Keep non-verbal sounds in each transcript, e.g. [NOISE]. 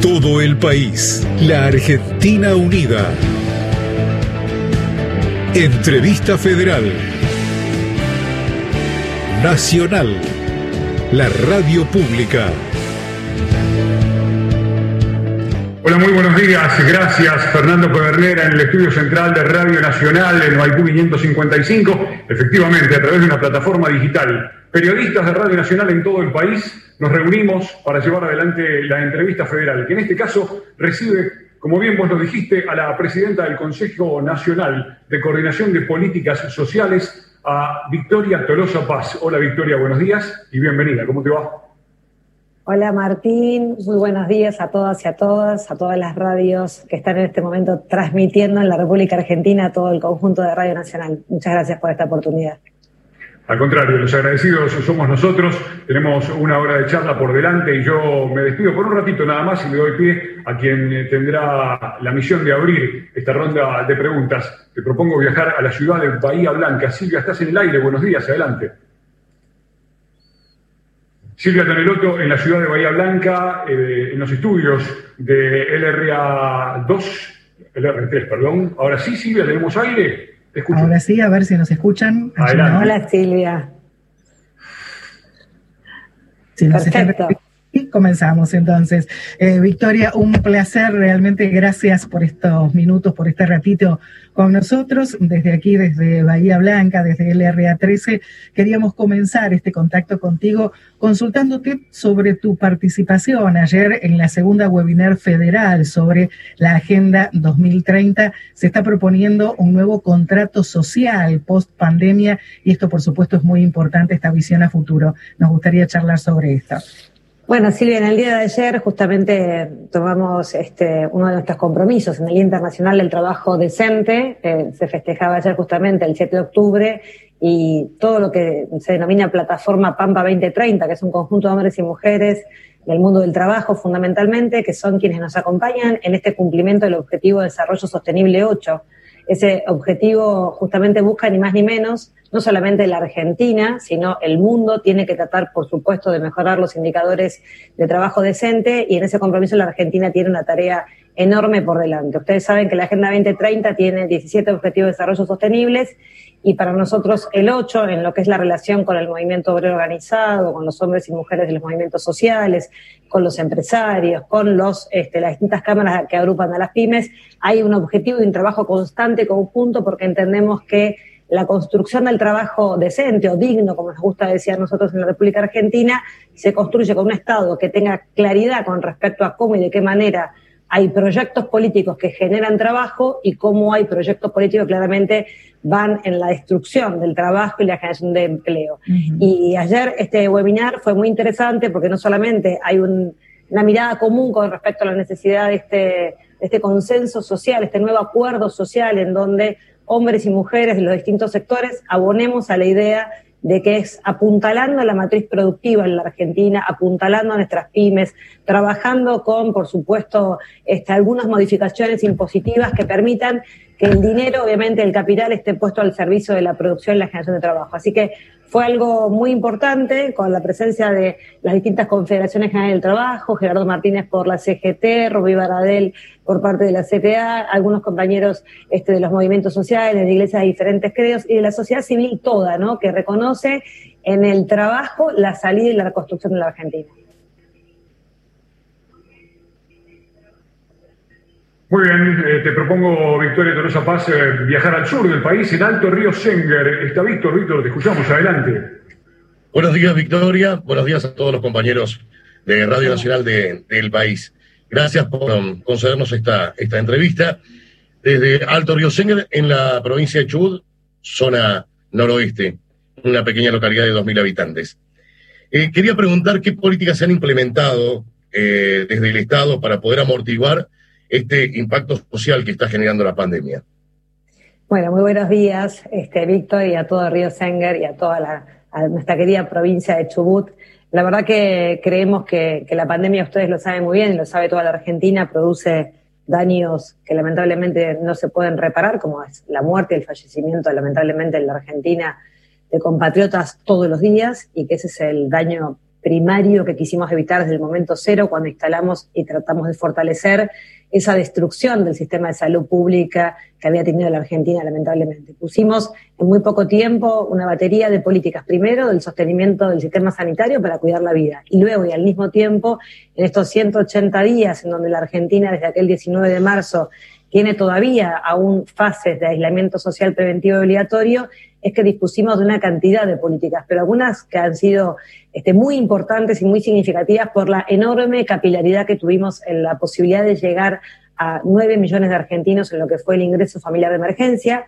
todo el país. La Argentina Unida. Entrevista Federal. Nacional. La radio pública. Hola, muy buenos días. Gracias, Fernando Pedernera, en el estudio central de Radio Nacional en Maipú 555. Efectivamente, a través de una plataforma digital. Periodistas de Radio Nacional en todo el país nos reunimos para llevar adelante la entrevista federal, que en este caso recibe, como bien vos lo dijiste, a la presidenta del Consejo Nacional de Coordinación de Políticas Sociales, a Victoria Tolosa Paz. Hola Victoria, buenos días y bienvenida. ¿Cómo te va? Hola Martín, muy buenos días a todas y a todas, a todas las radios que están en este momento transmitiendo en la República Argentina todo el conjunto de Radio Nacional. Muchas gracias por esta oportunidad. Al contrario, los agradecidos somos nosotros. Tenemos una hora de charla por delante y yo me despido por un ratito nada más y le doy pie a quien eh, tendrá la misión de abrir esta ronda de preguntas. Te propongo viajar a la ciudad de Bahía Blanca. Silvia, estás en el aire. Buenos días, adelante. Silvia Tonelotto en la ciudad de Bahía Blanca, eh, en los estudios de LRA2, LR3, perdón. Ahora sí, Silvia, tenemos aire. Ahora sí, a ver si nos escuchan. Hola, Silvia. Perfecto. Y comenzamos entonces. Eh, Victoria, un placer, realmente gracias por estos minutos, por este ratito con nosotros. Desde aquí, desde Bahía Blanca, desde LRA 13, queríamos comenzar este contacto contigo consultándote sobre tu participación ayer en la segunda webinar federal sobre la Agenda 2030. Se está proponiendo un nuevo contrato social post pandemia y esto, por supuesto, es muy importante, esta visión a futuro. Nos gustaría charlar sobre esto. Bueno, Silvia, en el día de ayer justamente tomamos este, uno de nuestros compromisos en el Día Internacional del Trabajo Decente. Se festejaba ayer justamente el 7 de octubre y todo lo que se denomina plataforma Pampa 2030, que es un conjunto de hombres y mujeres del mundo del trabajo fundamentalmente, que son quienes nos acompañan en este cumplimiento del Objetivo de Desarrollo Sostenible 8 ese objetivo justamente busca ni más ni menos, no solamente la Argentina, sino el mundo tiene que tratar, por supuesto, de mejorar los indicadores de trabajo decente y en ese compromiso la Argentina tiene una tarea enorme por delante. Ustedes saben que la Agenda 2030 tiene 17 objetivos de desarrollo sostenibles y para nosotros el 8 en lo que es la relación con el movimiento obrero organizado, con los hombres y mujeres de los movimientos sociales, con los empresarios, con los, este, las distintas cámaras que agrupan a las pymes, hay un objetivo y un trabajo constante conjunto porque entendemos que la construcción del trabajo decente o digno, como nos gusta decir a nosotros en la República Argentina, se construye con un Estado que tenga claridad con respecto a cómo y de qué manera hay proyectos políticos que generan trabajo y cómo hay proyectos políticos que claramente van en la destrucción del trabajo y la generación de empleo. Y ayer este webinar fue muy interesante porque no solamente hay una mirada común con respecto a la necesidad de este, de este consenso social, este nuevo acuerdo social en donde hombres y mujeres de los distintos sectores abonemos a la idea de que es apuntalando la matriz productiva en la Argentina, apuntalando a nuestras pymes, trabajando con, por supuesto, este, algunas modificaciones impositivas que permitan que el dinero, obviamente, el capital esté puesto al servicio de la producción y la generación de trabajo. Así que fue algo muy importante con la presencia de las distintas confederaciones generales del trabajo, Gerardo Martínez por la CGT, Rubí Baradel por parte de la CTA, algunos compañeros este, de los movimientos sociales, de iglesias de diferentes credos y de la sociedad civil toda, ¿no? Que reconoce en el trabajo la salida y la reconstrucción de la Argentina. Muy bien, eh, te propongo, Victoria Torosa Paz, eh, viajar al sur del país, el Alto Río Senger. Está Víctor, Víctor, te escuchamos, adelante. Buenos días, Victoria. Buenos días a todos los compañeros de Radio Nacional del país. Gracias por um, concedernos esta, esta entrevista. Desde Alto Río Senger, en la provincia de Chubut, zona noroeste, una pequeña localidad de 2.000 habitantes. Eh, quería preguntar qué políticas se han implementado desde el Estado para poder amortiguar este impacto social que está generando la pandemia. Bueno, muy buenos días, este, Víctor, y a todo Río Senger y a toda la, nuestra querida provincia de Chubut. La verdad que creemos que, que, la pandemia, ustedes lo saben muy bien, lo sabe toda la Argentina, produce daños que lamentablemente no se pueden reparar, como es la muerte y el fallecimiento, lamentablemente, en la Argentina de compatriotas todos los días, y que ese es el daño primario que quisimos evitar desde el momento cero cuando instalamos y tratamos de fortalecer esa destrucción del sistema de salud pública que había tenido la Argentina, lamentablemente. Pusimos en muy poco tiempo una batería de políticas, primero del sostenimiento del sistema sanitario para cuidar la vida, y luego y al mismo tiempo, en estos 180 días en donde la Argentina desde aquel 19 de marzo tiene todavía aún fases de aislamiento social preventivo obligatorio, es que dispusimos de una cantidad de políticas, pero algunas que han sido este, muy importantes y muy significativas por la enorme capilaridad que tuvimos en la posibilidad de llegar a nueve millones de argentinos en lo que fue el ingreso familiar de emergencia.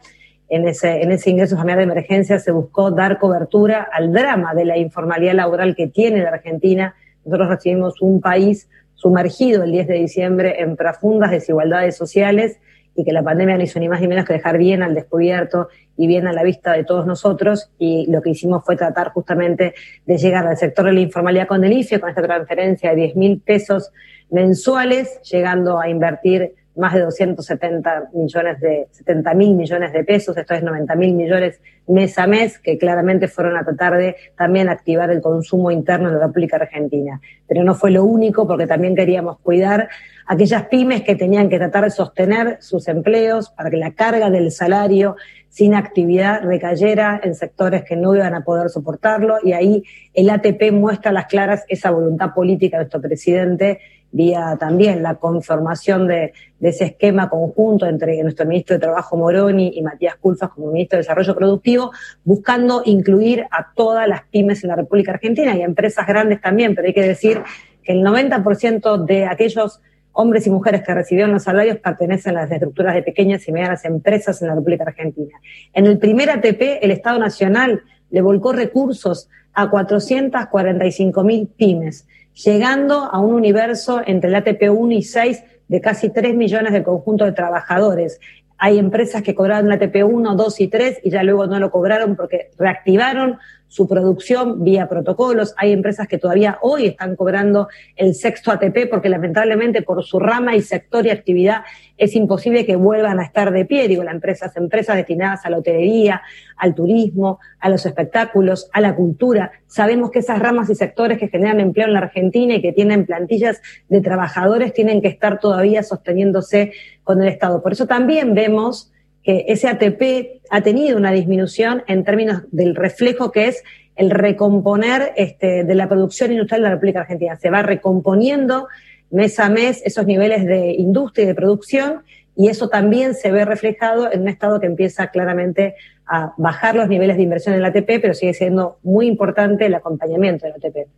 En ese, en ese ingreso familiar de emergencia se buscó dar cobertura al drama de la informalidad laboral que tiene la Argentina. Nosotros recibimos un país sumergido el 10 de diciembre en profundas desigualdades sociales y que la pandemia no hizo ni más ni menos que dejar bien al descubierto y bien a la vista de todos nosotros. Y lo que hicimos fue tratar justamente de llegar al sector de la informalidad con el con esta transferencia de 10 mil pesos mensuales, llegando a invertir más de 270 millones de, 70 mil millones de pesos, esto es 90 mil millones mes a mes, que claramente fueron a tratar de también activar el consumo interno de la República Argentina. Pero no fue lo único, porque también queríamos cuidar aquellas pymes que tenían que tratar de sostener sus empleos para que la carga del salario sin actividad recayera en sectores que no iban a poder soportarlo y ahí el ATP muestra a las claras esa voluntad política de nuestro presidente vía también la conformación de, ese esquema conjunto entre nuestro ministro de Trabajo Moroni y Matías Culfas como ministro de Desarrollo Productivo, buscando incluir a todas las pymes en la República Argentina y a empresas grandes también, pero hay que decir que el 90% de aquellos hombres y mujeres que recibieron los salarios pertenecen a las estructuras de pequeñas y medianas empresas en la República Argentina. En el primer ATP, el Estado Nacional le volcó recursos a 445 mil pymes, llegando a un universo entre el ATP 1 y 6 de casi 3 millones de conjunto de trabajadores. Hay empresas que cobraron el ATP 1, 2 y 3 y ya luego no lo cobraron porque reactivaron su producción vía protocolos. Hay empresas que todavía hoy están cobrando el sexto ATP porque lamentablemente por su rama y sector y actividad es imposible que vuelvan a estar de pie. Digo, las empresas, empresas destinadas a la hotelería, al turismo, a los espectáculos, a la cultura. Sabemos que esas ramas y sectores que generan empleo en la Argentina y que tienen plantillas de trabajadores tienen que estar todavía sosteniéndose con el Estado. Por eso también vemos que ese ATP ha tenido una disminución en términos del reflejo que es el recomponer este, de la producción industrial de la República Argentina. Se va recomponiendo mes a mes esos niveles de industria y de producción y eso también se ve reflejado en un Estado que empieza claramente a bajar los niveles de inversión en la ATP, pero sigue siendo muy importante el acompañamiento del ATP.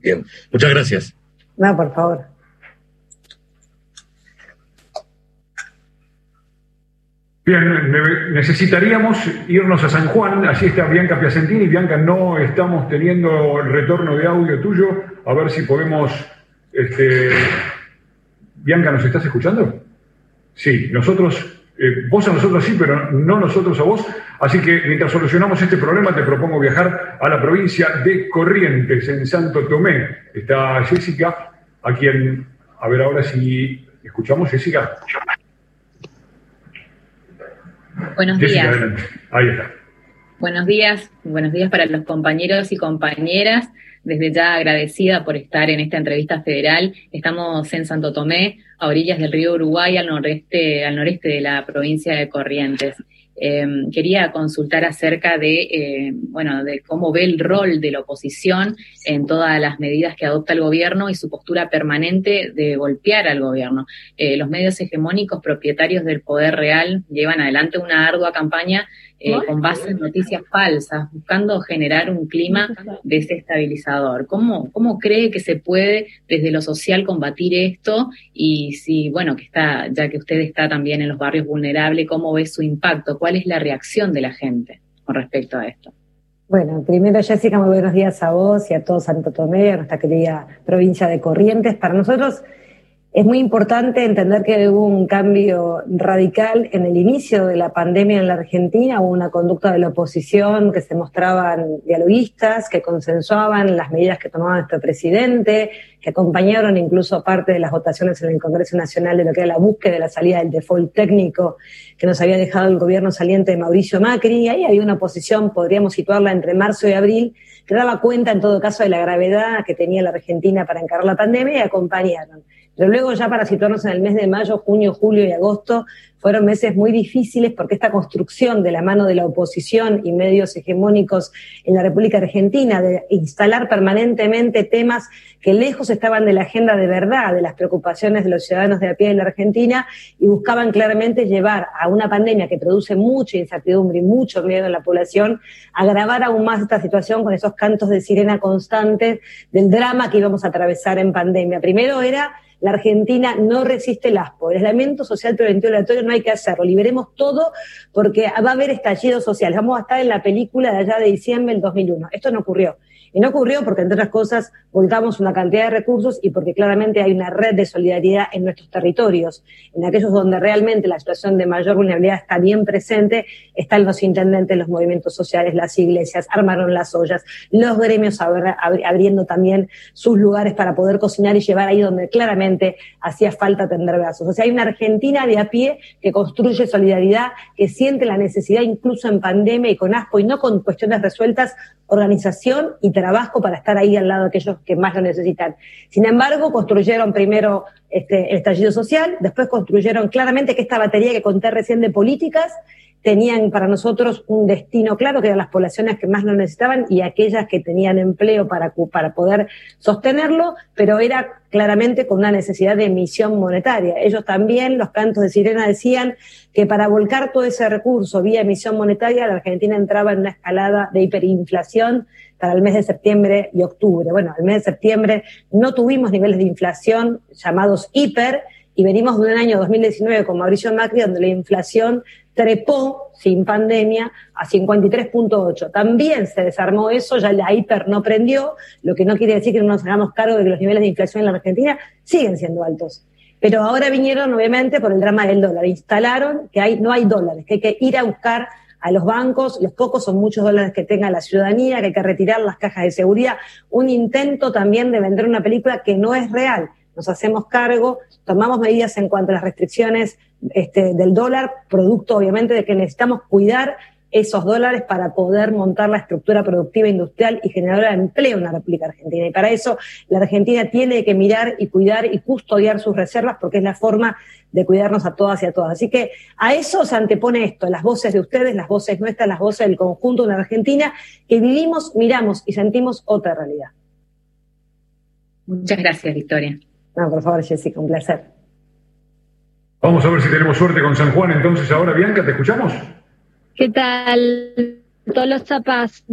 Bien, muchas gracias. No, por favor. Bien, necesitaríamos irnos a San Juan, así está Bianca Piacentini. Bianca, no estamos teniendo el retorno de audio tuyo, a ver si podemos... Este... Bianca, ¿nos estás escuchando? Sí, nosotros, eh, vos a nosotros sí, pero no nosotros a vos. Así que mientras solucionamos este problema, te propongo viajar a la provincia de Corrientes, en Santo Tomé. Está Jessica, a quien, a ver ahora si escuchamos, Jessica. Buenos días. Ahí está. Buenos días, buenos días para los compañeros y compañeras. Desde ya agradecida por estar en esta entrevista federal. Estamos en Santo Tomé, a orillas del río Uruguay, al noreste, al noreste de la provincia de Corrientes. Em, quería consultar acerca de, eh, bueno, de cómo ve el rol de la oposición en todas las medidas que adopta el gobierno y su postura permanente de golpear al gobierno. Eh, los medios hegemónicos propietarios del poder real llevan adelante una ardua campaña eh, con base en noticias falsas, buscando generar un clima desestabilizador. ¿Cómo, ¿Cómo cree que se puede desde lo social combatir esto? Y si, bueno, que está, ya que usted está también en los barrios vulnerables, ¿cómo ve su impacto? ¿Cuál es la reacción de la gente con respecto a esto? Bueno, primero Jessica, muy buenos días a vos y a todo Santo Tomé, a nuestra querida provincia de Corrientes. Para nosotros es muy importante entender que hubo un cambio radical en el inicio de la pandemia en la Argentina, hubo una conducta de la oposición que se mostraban dialoguistas, que consensuaban las medidas que tomaba nuestro presidente, que acompañaron incluso parte de las votaciones en el Congreso Nacional de lo que era la búsqueda de la salida del default técnico que nos había dejado el gobierno saliente de Mauricio Macri. Y ahí había una oposición, podríamos situarla entre marzo y abril, que daba cuenta en todo caso de la gravedad que tenía la Argentina para encarar la pandemia y acompañaron. Pero luego ya para situarnos en el mes de mayo, junio, julio y agosto, fueron meses muy difíciles porque esta construcción de la mano de la oposición y medios hegemónicos en la República Argentina, de instalar permanentemente temas que lejos estaban de la agenda de verdad, de las preocupaciones de los ciudadanos de a pie de la Argentina, y buscaban claramente llevar a una pandemia que produce mucha incertidumbre y mucho miedo en la población, agravar aún más esta situación con esos cantos de sirena constantes del drama que íbamos a atravesar en pandemia. Primero era la Argentina no resiste el aspo. El aislamiento social preventivo aleatorio no hay que hacerlo. Liberemos todo porque va a haber estallidos sociales. Vamos a estar en la película de allá de diciembre del 2001. Esto no ocurrió. Y no ocurrió porque, entre otras cosas, volcamos una cantidad de recursos y porque claramente hay una red de solidaridad en nuestros territorios. En aquellos donde realmente la situación de mayor vulnerabilidad está bien presente, están los intendentes, los movimientos sociales, las iglesias, armaron las ollas, los gremios abriendo también sus lugares para poder cocinar y llevar ahí donde claramente hacía falta tender brazos. O sea, hay una Argentina de a pie que construye solidaridad, que siente la necesidad incluso en pandemia y con aspo y no con cuestiones resueltas, organización y trabajo para estar ahí al lado de aquellos que más lo necesitan. Sin embargo, construyeron primero este, el estallido social, después construyeron claramente que esta batería que conté recién de políticas tenían para nosotros un destino claro, que eran las poblaciones que más lo necesitaban y aquellas que tenían empleo para, para poder sostenerlo, pero era claramente con una necesidad de emisión monetaria. Ellos también, los cantos de sirena decían que para volcar todo ese recurso vía emisión monetaria, la Argentina entraba en una escalada de hiperinflación para el mes de septiembre y octubre. Bueno, el mes de septiembre no tuvimos niveles de inflación llamados hiper, y venimos de un año 2019 con Mauricio Macri donde la inflación trepó sin pandemia a 53.8. También se desarmó eso, ya la hiper no prendió, lo que no quiere decir que no nos hagamos cargo de que los niveles de inflación en la Argentina siguen siendo altos. Pero ahora vinieron, obviamente, por el drama del dólar. Instalaron que hay, no hay dólares, que hay que ir a buscar a los bancos, los pocos son muchos dólares que tenga la ciudadanía, que hay que retirar las cajas de seguridad. Un intento también de vender una película que no es real. Nos hacemos cargo, tomamos medidas en cuanto a las restricciones este, del dólar, producto obviamente de que necesitamos cuidar esos dólares para poder montar la estructura productiva industrial y generadora de empleo en la República Argentina. Y para eso la Argentina tiene que mirar y cuidar y custodiar sus reservas porque es la forma de cuidarnos a todas y a todas. Así que a eso se antepone esto, las voces de ustedes, las voces nuestras, las voces del conjunto de la Argentina, que vivimos, miramos y sentimos otra realidad. Muchas gracias, Victoria. No, por favor, Jessica, un placer. Vamos a ver si tenemos suerte con San Juan. Entonces, ahora, Bianca, ¿te escuchamos? ¿Qué tal? Todos los chapas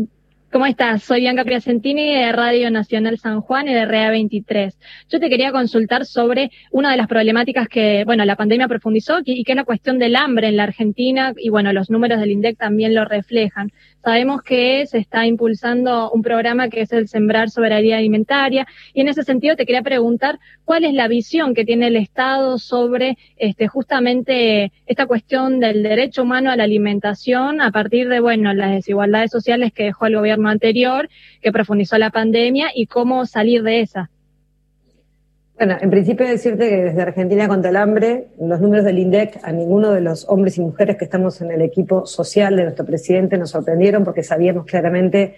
¿Cómo estás? Soy Bianca Piacentini de Radio Nacional San Juan y de REA 23. Yo te quería consultar sobre una de las problemáticas que, bueno, la pandemia profundizó y que es la cuestión del hambre en la Argentina y, bueno, los números del INDEC también lo reflejan. Sabemos que se está impulsando un programa que es el Sembrar Soberanía Alimentaria y en ese sentido te quería preguntar cuál es la visión que tiene el Estado sobre este, justamente esta cuestión del derecho humano a la alimentación a partir de, bueno, las desigualdades sociales que dejó el gobierno anterior, que profundizó la pandemia y cómo salir de esa. Bueno, en principio decirte que desde Argentina contra el hambre, los números del INDEC a ninguno de los hombres y mujeres que estamos en el equipo social de nuestro presidente nos sorprendieron porque sabíamos claramente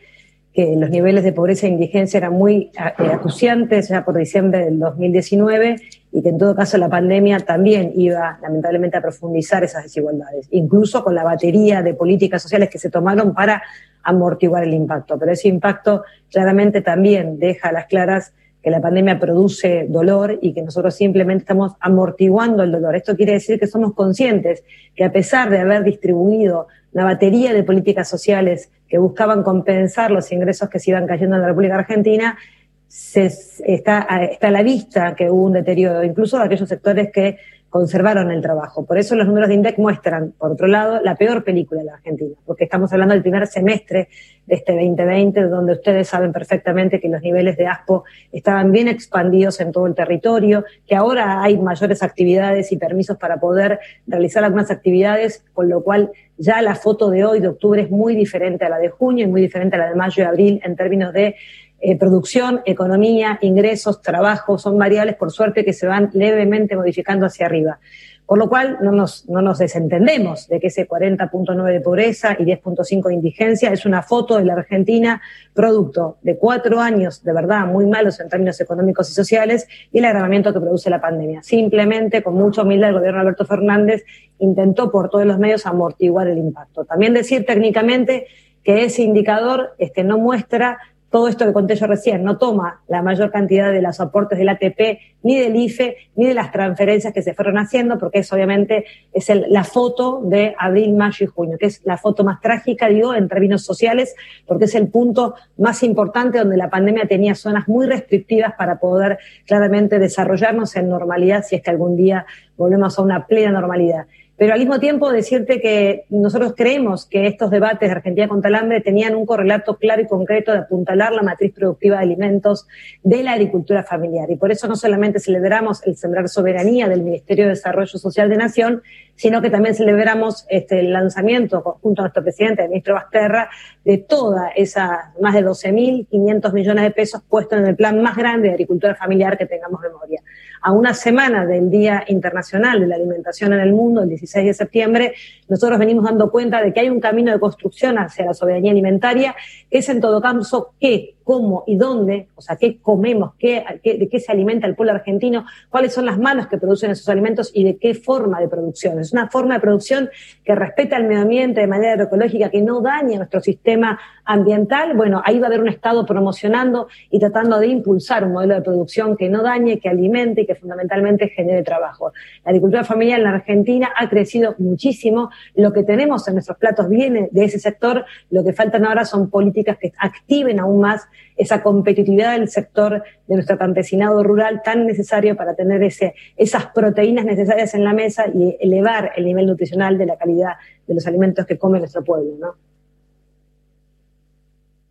que los niveles de pobreza e indigencia eran muy eh, acuciantes ya por diciembre del 2019 y que en todo caso la pandemia también iba lamentablemente a profundizar esas desigualdades, incluso con la batería de políticas sociales que se tomaron para amortiguar el impacto. Pero ese impacto claramente también deja a las claras que la pandemia produce dolor y que nosotros simplemente estamos amortiguando el dolor. Esto quiere decir que somos conscientes que a pesar de haber distribuido una batería de políticas sociales que buscaban compensar los ingresos que se iban cayendo en la República Argentina, se, está, está a la vista que hubo un deterioro, incluso de aquellos sectores que conservaron el trabajo. Por eso los números de INDEC muestran, por otro lado, la peor película de la Argentina, porque estamos hablando del primer semestre de este 2020, donde ustedes saben perfectamente que los niveles de ASPO estaban bien expandidos en todo el territorio, que ahora hay mayores actividades y permisos para poder realizar algunas actividades, con lo cual ya la foto de hoy, de octubre, es muy diferente a la de junio y muy diferente a la de mayo y abril en términos de eh, producción, economía, ingresos, trabajo, son variables por suerte que se van levemente modificando hacia arriba. Por lo cual no nos, no nos desentendemos de que ese 40.9 de pobreza y 10.5 de indigencia es una foto de la Argentina producto de cuatro años de verdad muy malos en términos económicos y sociales y el agravamiento que produce la pandemia. Simplemente, con mucha humildad, el gobierno Alberto Fernández intentó por todos los medios amortiguar el impacto. También decir técnicamente que ese indicador este, no muestra todo esto que conté yo recién, no toma la mayor cantidad de los aportes del ATP, ni del IFE, ni de las transferencias que se fueron haciendo, porque es obviamente es la foto de abril, mayo y junio, que es la foto más trágica, digo, en términos sociales, porque es el punto más importante donde la pandemia tenía zonas muy restrictivas para poder claramente desarrollarnos en normalidad si es que algún día volvemos a una plena normalidad. Pero al mismo tiempo decirte que nosotros creemos que estos debates de Argentina contra el hambre tenían un correlato claro y concreto de apuntalar la matriz productiva de alimentos de la agricultura familiar. Y por eso no solamente celebramos el sembrar soberanía del Ministerio de Desarrollo Social de Nación, sino que también celebramos este, el lanzamiento junto a nuestro presidente, el ministro Basterra, de toda esa más de 12.500 millones de pesos puestos en el plan más grande de agricultura familiar que tengamos memoria. A una semana del Día Internacional de la Alimentación en el Mundo, el 16 de septiembre, nosotros venimos dando cuenta de que hay un camino de construcción hacia la soberanía alimentaria, que es en todo caso qué cómo y dónde, o sea, qué comemos, qué, de qué se alimenta el pueblo argentino, cuáles son las manos que producen esos alimentos y de qué forma de producción. Es una forma de producción que respeta el medio ambiente de manera agroecológica, que no daña nuestro sistema ambiental. Bueno, ahí va a haber un Estado promocionando y tratando de impulsar un modelo de producción que no dañe, que alimente y que fundamentalmente genere trabajo. La agricultura familiar en la Argentina ha crecido muchísimo. Lo que tenemos en nuestros platos viene de ese sector. Lo que faltan ahora son políticas que activen aún más esa competitividad del sector de nuestro campesinado rural tan necesario para tener ese, esas proteínas necesarias en la mesa y elevar el nivel nutricional de la calidad de los alimentos que come nuestro pueblo, ¿no?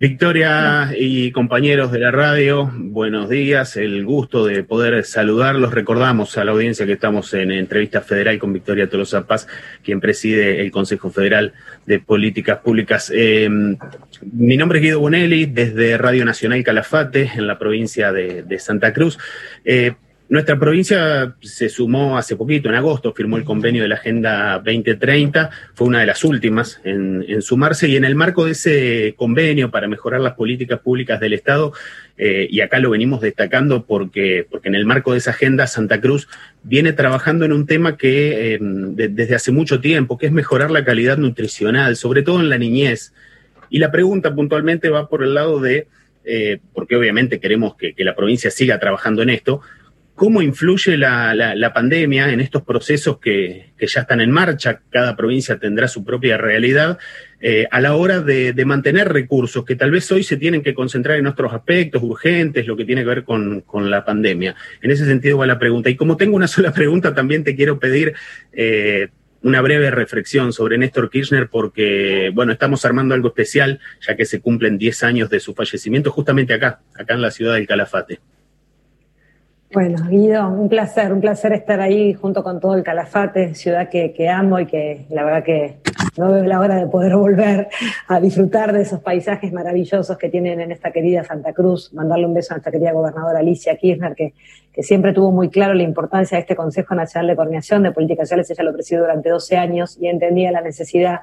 Victoria y compañeros de la radio, buenos días, el gusto de poder saludarlos. Recordamos a la audiencia que estamos en entrevista federal con Victoria Tolosa Paz, quien preside el Consejo Federal de Políticas Públicas. Eh, mi nombre es Guido Bonelli, desde Radio Nacional Calafate, en la provincia de, Santa Cruz. Eh, nuestra provincia se sumó hace poquito, en agosto, firmó el convenio de la Agenda 2030, fue una de las últimas en, sumarse y en el marco de ese convenio para mejorar las políticas públicas del Estado, eh, y acá lo venimos destacando porque, porque en el marco de esa agenda Santa Cruz viene trabajando en un tema que desde hace mucho tiempo, que es mejorar la calidad nutricional, sobre todo en la niñez. Y la pregunta puntualmente va por el lado de, eh, porque obviamente queremos que, la provincia siga trabajando en esto, ¿cómo influye la, pandemia en estos procesos que, ya están en marcha? Cada provincia tendrá su propia realidad eh, a la hora de, mantener recursos que tal vez hoy se tienen que concentrar en otros aspectos urgentes, lo que tiene que ver con, la pandemia. En ese sentido va la pregunta. Y como tengo una [LAUGHS] sola pregunta, también te quiero pedir... Eh, una breve reflexión sobre Néstor Kirchner porque, bueno, estamos armando algo especial ya que se cumplen 10 años de su fallecimiento justamente acá, acá en la ciudad del Calafate. Bueno, Guido, un placer, un placer estar ahí junto con todo el Calafate, ciudad que, amo y que la verdad que no veo la hora de poder [LAUGHS] volver a disfrutar de esos paisajes maravillosos que tienen en esta querida Santa Cruz. Mandarle un beso a nuestra querida gobernadora Alicia Kirchner, que, que siempre tuvo muy claro la importancia de este Consejo Nacional de Coordinación de Políticas Sociales. Ella lo presidió durante 12 años y entendía la necesidad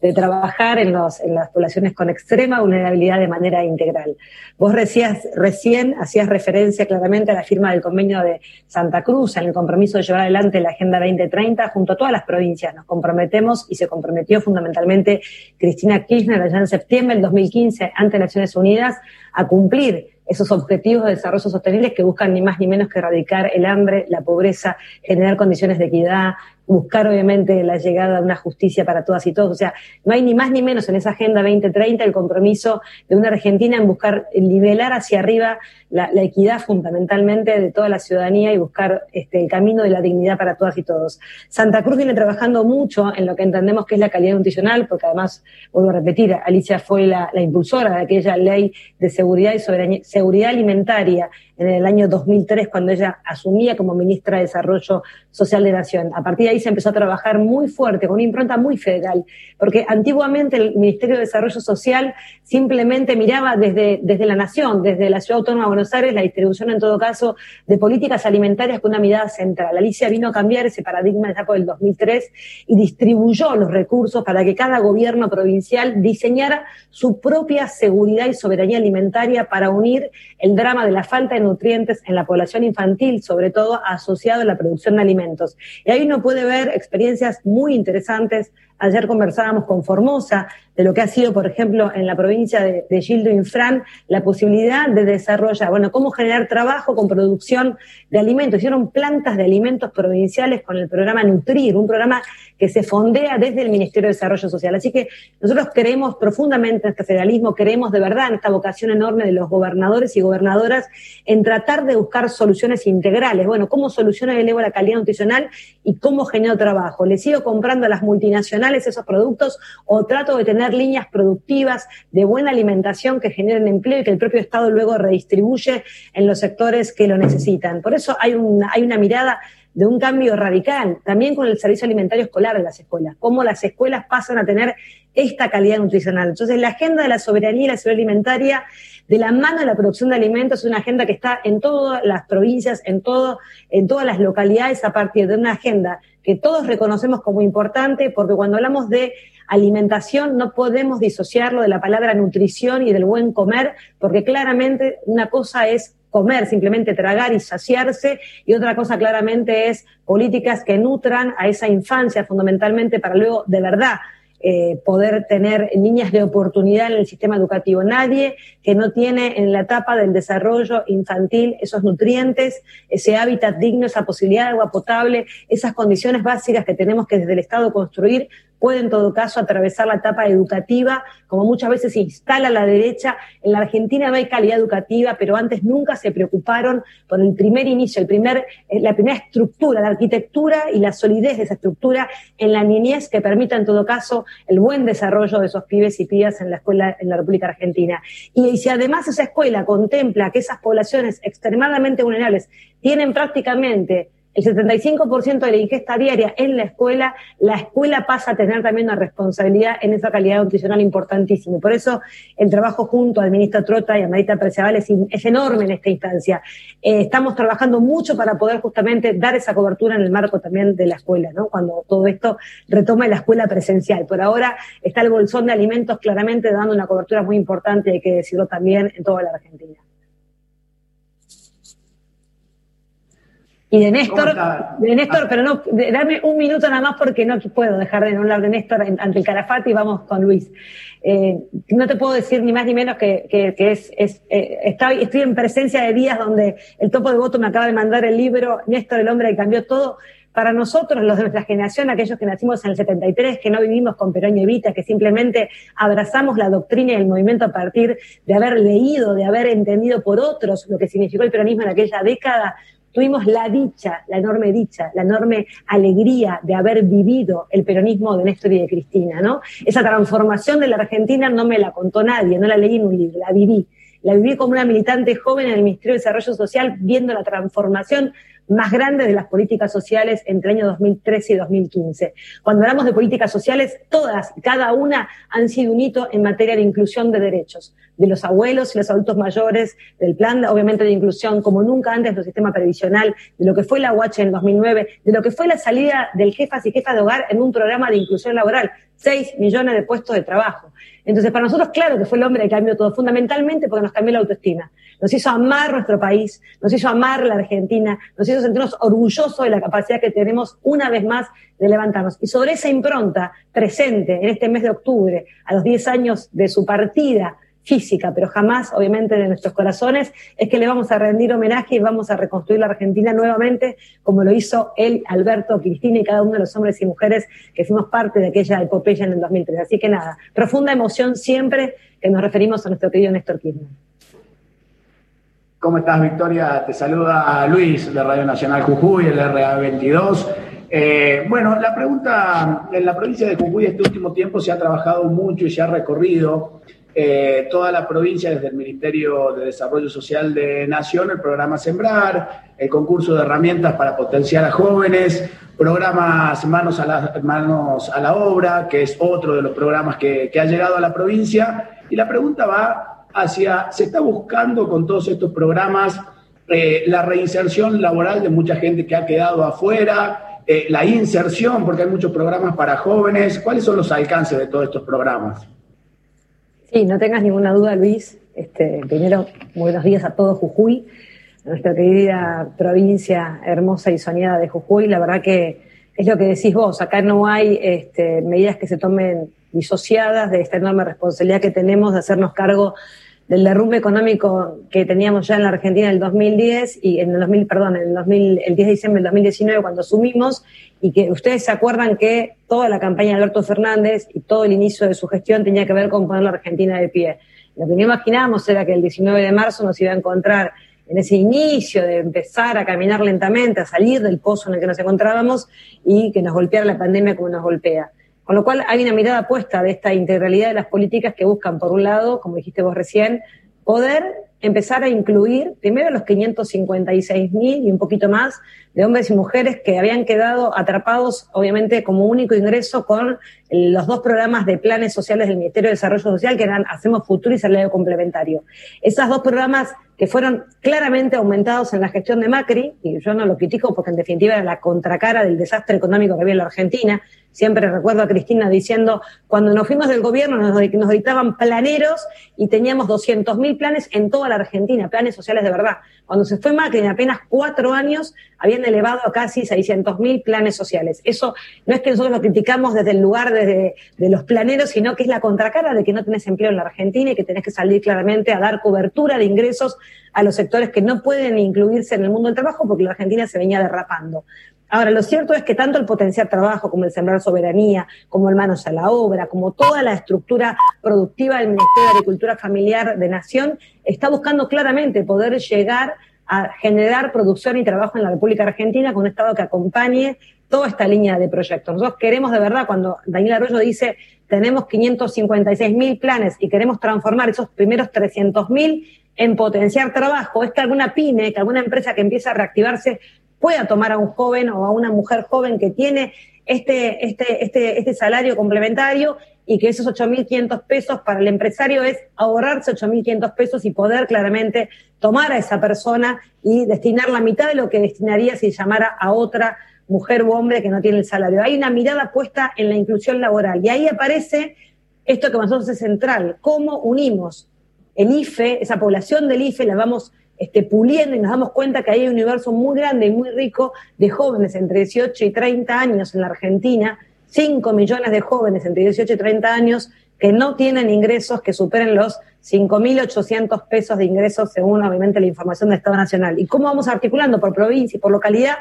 de trabajar en, los, en las poblaciones con extrema vulnerabilidad de manera integral. Vos recién hacías referencia claramente a la firma del convenio de Santa Cruz en el compromiso de llevar adelante la Agenda 2030 junto a todas las provincias. Nos comprometemos y se comprometió fundamentalmente Cristina Kirchner allá en septiembre del 2015 ante Naciones Unidas a cumplir esos objetivos de desarrollo sostenible que buscan ni más ni menos que erradicar el hambre, la pobreza, generar condiciones de equidad, buscar obviamente la llegada de una justicia para todas y todos. O sea, no hay ni más ni menos en esa Agenda 2030 el compromiso de una Argentina en buscar nivelar hacia arriba la, equidad fundamentalmente de toda la ciudadanía y buscar este, el camino de la dignidad para todas y todos. Santa Cruz viene trabajando mucho en lo que entendemos que es la calidad nutricional, porque además, vuelvo a repetir, Alicia fue la, impulsora de aquella ley de seguridad y seguridad alimentaria en el año 2003 cuando ella asumía como ministra de Desarrollo Social de Nación. A partir de ahí se empezó a trabajar muy fuerte, con una impronta muy federal, porque antiguamente el Ministerio de Desarrollo Social simplemente miraba desde, desde la Nación, desde la Ciudad Autónoma de Buenos Aires, la distribución en todo caso de políticas alimentarias con una mirada central. Alicia vino a cambiar ese paradigma ya por el 2003 y distribuyó los recursos para que cada gobierno provincial diseñara su propia seguridad y soberanía alimentaria para unir el drama de la falta de nutrientes en la población infantil, sobre todo asociado a la producción de alimentos. Y ahí uno puede ver experiencias muy interesantes. Ayer conversábamos con Formosa, de lo que ha sido, por ejemplo, en la provincia de, Gildo Infran, la posibilidad de desarrollar, bueno, cómo generar trabajo con producción de alimentos. Hicieron plantas de alimentos provinciales con el programa Nutrir, un programa que se fondea desde el Ministerio de Desarrollo Social. Así que nosotros creemos profundamente en este federalismo, creemos de verdad en esta vocación enorme de los gobernadores y gobernadoras en tratar de buscar soluciones integrales. Bueno, ¿cómo soluciono elevo la calidad nutricional y cómo genero trabajo? ¿Le sigo comprando a las multinacionales esos productos o trato de tener líneas productivas de buena alimentación que generen empleo y que el propio Estado luego redistribuye en los sectores que lo necesitan. Por eso hay una, hay una mirada de un cambio radical, también con el servicio alimentario escolar de las escuelas, cómo las escuelas pasan a tener esta calidad nutricional. Entonces, la agenda de la soberanía y la seguridad alimentaria, de la mano de la producción de alimentos, es una agenda que está en todas las provincias, en, todo, en todas las localidades, a partir de una agenda que todos reconocemos como importante, porque cuando hablamos de alimentación no podemos disociarlo de la palabra nutrición y del buen comer, porque claramente una cosa es comer, simplemente tragar y saciarse, y otra cosa claramente es políticas que nutran a esa infancia fundamentalmente para luego de verdad eh, poder tener niñas de oportunidad en el sistema educativo. Nadie que no tiene en la etapa del desarrollo infantil esos nutrientes, ese hábitat digno, esa posibilidad de agua potable, esas condiciones básicas que tenemos que desde el Estado construir, puede en todo caso atravesar la etapa educativa, como muchas veces se instala la derecha. En la Argentina no hay calidad educativa, pero antes nunca se preocuparon por el primer inicio, el primer, eh, la primera estructura, la arquitectura y la solidez de esa estructura en la niñez que permita en todo caso el buen desarrollo de esos pibes y pibas en la escuela en la República Argentina. Y si además esa escuela contempla que esas poblaciones extremadamente vulnerables tienen prácticamente el 75% de la ingesta diaria en la escuela, la escuela pasa a tener también una responsabilidad en esa calidad nutricional importantísima. por eso el trabajo junto al ministro Trota y a Marita Perceval es, enorme en esta instancia. Eh, estamos trabajando mucho para poder justamente dar esa cobertura en el marco también de la escuela, ¿no? Cuando todo esto retoma la escuela presencial. Por ahora está el bolsón de alimentos claramente dando una cobertura muy importante, hay que decirlo también, en toda la Argentina. Y de Néstor, de Néstor, pero no, dame un minuto nada más porque no puedo dejar de hablar de Néstor ante el Carafate y vamos con Luis. Eh, no te puedo decir ni más ni menos que, que, que es, es eh, estoy, estoy en presencia de días donde el topo de voto me acaba de mandar el libro Néstor, el hombre que cambió todo. Para nosotros, los de nuestra generación, aquellos que nacimos en el 73, que no vivimos con Perón y Evita, que simplemente abrazamos la doctrina y el movimiento a partir de haber leído, de haber entendido por otros lo que significó el peronismo en aquella década, tuvimos la dicha, la enorme dicha, la enorme alegría de haber vivido el peronismo de Néstor y de Cristina, ¿no? Esa transformación de la Argentina no me la contó nadie, no la leí en un libro, la viví. La viví como una militante joven en el Ministerio de Desarrollo Social, viendo la transformación más grande de las políticas sociales entre el año 2013 y 2015. Cuando hablamos de políticas sociales, todas, cada una han sido un hito en materia de inclusión de derechos, de los abuelos y los adultos mayores, del plan, obviamente, de inclusión como nunca antes del sistema previsional, de lo que fue la UH en 2009, de lo que fue la salida del jefas y jefas de hogar en un programa de inclusión laboral, 6 millones de puestos de trabajo. Entonces, para nosotros, claro que fue el hombre que cambió todo, fundamentalmente porque nos cambió la autoestima. Nos hizo amar nuestro país, nos hizo amar la Argentina, nos hizo sentirnos orgullosos de la capacidad que tenemos una vez más de levantarnos. Y sobre esa impronta presente en este mes de octubre, a los 10 años de su partida, física, pero jamás, obviamente, de nuestros corazones, es que le vamos a rendir homenaje y vamos a reconstruir la Argentina nuevamente, como lo hizo él, Alberto, Cristina y cada uno de los hombres y mujeres que fuimos parte de aquella epopeya en el 2003. Así que nada, profunda emoción siempre que nos referimos a nuestro querido Néstor Kirchner. ¿Cómo estás, Victoria? Te saluda Luis de Radio Nacional Jujuy, el RA22. Eh, bueno, la pregunta, en la provincia de Jujuy este último tiempo se ha trabajado mucho y se ha recorrido eh, toda la provincia, desde el Ministerio de Desarrollo Social de Nación, el programa Sembrar, el concurso de herramientas para potenciar a jóvenes, programas Manos a la, Manos a la Obra, que es otro de los programas que, ha llegado a la provincia. Y la pregunta va hacia, ¿se está buscando con todos estos programas eh, la reinserción laboral de mucha gente que ha quedado afuera? Eh, la inserción, porque hay muchos programas para jóvenes. ¿Cuáles son los alcances de todos estos programas? Sí, no tengas ninguna duda, Luis. Este, primero, buenos días a todos Jujuy, nuestra querida provincia hermosa y soñada de Jujuy. La verdad que es lo que decís vos, acá no hay este, medidas que se tomen disociadas de esta enorme responsabilidad que tenemos de hacernos cargo del derrumbe económico que teníamos ya en la Argentina en el 2010 y en el 2000, perdón, en el, 2000, el 10 de diciembre del 2019 cuando asumimos y que ustedes se acuerdan que toda la campaña de Alberto Fernández y todo el inicio de su gestión tenía que ver con poner la Argentina de pie. Lo que no imaginábamos era que el 19 de marzo nos iba a encontrar en ese inicio de empezar a caminar lentamente, a salir del pozo en el que nos encontrábamos y que nos golpeara la pandemia como nos golpea. Con lo cual hay una mirada puesta de esta integralidad de las políticas que buscan, por un lado, como dijiste vos recién, poder empezar a incluir primero los 556 mil y un poquito más de hombres y mujeres que habían quedado atrapados, obviamente, como único ingreso con los dos programas de planes sociales del Ministerio de Desarrollo Social, que eran Hacemos Futuro y Salario Complementario. Esos dos programas que fueron claramente aumentados en la gestión de Macri, y yo no lo critico porque en definitiva era la contracara del desastre económico que había en la Argentina. Siempre recuerdo a Cristina diciendo, cuando nos fuimos del gobierno nos, nos dictaban planeros y teníamos 200.000 planes en toda la Argentina, planes sociales de verdad. Cuando se fue Macri en apenas cuatro años habían elevado a casi 600.000 planes sociales. Eso no es que nosotros lo criticamos desde el lugar de, de los planeros, sino que es la contracara de que no tenés empleo en la Argentina y que tenés que salir claramente a dar cobertura de ingresos a los sectores que no pueden incluirse en el mundo del trabajo porque la Argentina se venía derrapando. Ahora, lo cierto es que tanto el potenciar trabajo como el sembrar soberanía, como el manos a la obra, como toda la estructura productiva del Ministerio de Agricultura Familiar de Nación, está buscando claramente poder llegar a generar producción y trabajo en la República Argentina con un Estado que acompañe toda esta línea de proyectos. Nosotros queremos de verdad, cuando Daniel Arroyo dice tenemos 556 mil planes y queremos transformar esos primeros 300 mil en potenciar trabajo, es que alguna pyme, que alguna empresa que empieza a reactivarse pueda tomar a un joven o a una mujer joven que tiene este, este, este, este salario complementario y que esos 8.500 pesos para el empresario es ahorrarse 8.500 pesos y poder claramente tomar a esa persona y destinar la mitad de lo que destinaría si llamara a otra mujer u hombre que no tiene el salario. Hay una mirada puesta en la inclusión laboral y ahí aparece esto que para nosotros es central, cómo unimos el IFE, esa población del IFE la vamos este, puliendo y nos damos cuenta que hay un universo muy grande y muy rico de jóvenes entre 18 y 30 años en la Argentina, 5 millones de jóvenes entre 18 y 30 años que no tienen ingresos que superen los 5.800 pesos de ingresos según obviamente la información del Estado Nacional. ¿Y cómo vamos articulando por provincia y por localidad?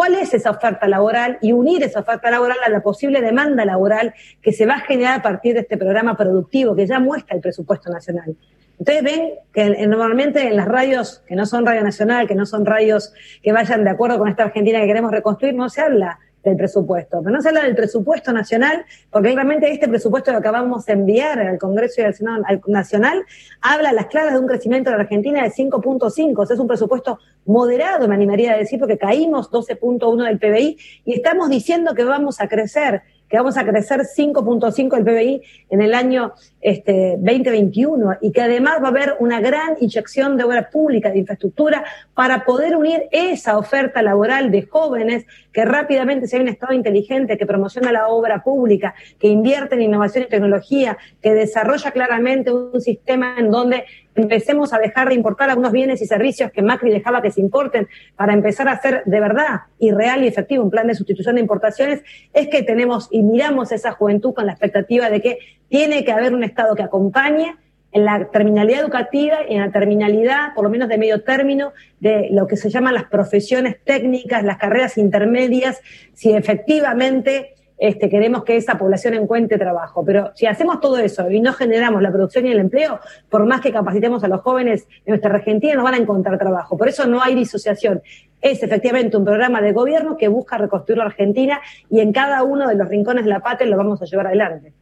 ¿Cuál es esa oferta laboral y unir esa oferta laboral a la posible demanda laboral que se va a generar a partir de este programa productivo que ya muestra el presupuesto nacional? Ustedes ven que normalmente en las radios que no son Radio Nacional, que no son radios que vayan de acuerdo con esta Argentina que queremos reconstruir, no se habla del presupuesto. Pero no se habla del presupuesto nacional, porque realmente este presupuesto que acabamos de enviar al Congreso y al Senado Nacional habla a las claras de un crecimiento de la Argentina de 5.5. O sea, es un presupuesto moderado, me animaría a decir, porque caímos 12.1 del PBI y estamos diciendo que vamos a crecer que vamos a crecer 5.5 el PBI en el año este, 2021 y que además va a haber una gran inyección de obra pública, de infraestructura, para poder unir esa oferta laboral de jóvenes que rápidamente se un Estado inteligente que promociona la obra pública, que invierte en innovación y tecnología, que desarrolla claramente un sistema en donde empecemos a dejar de importar algunos bienes y servicios que Macri dejaba que se importen para empezar a hacer de verdad y real y efectivo un plan de sustitución de importaciones, es que tenemos y miramos esa juventud con la expectativa de que tiene que haber un Estado que acompañe en la terminalidad educativa y en la terminalidad, por lo menos de medio término, de lo que se llaman las profesiones técnicas, las carreras intermedias, si efectivamente este, queremos que esa población encuentre trabajo. Pero si hacemos todo eso y no generamos la producción y el empleo, por más que capacitemos a los jóvenes de nuestra Argentina, no van a encontrar trabajo. Por eso no hay disociación. Es efectivamente un programa de gobierno que busca reconstruir la Argentina y en cada uno de los rincones de la patria lo vamos a llevar adelante.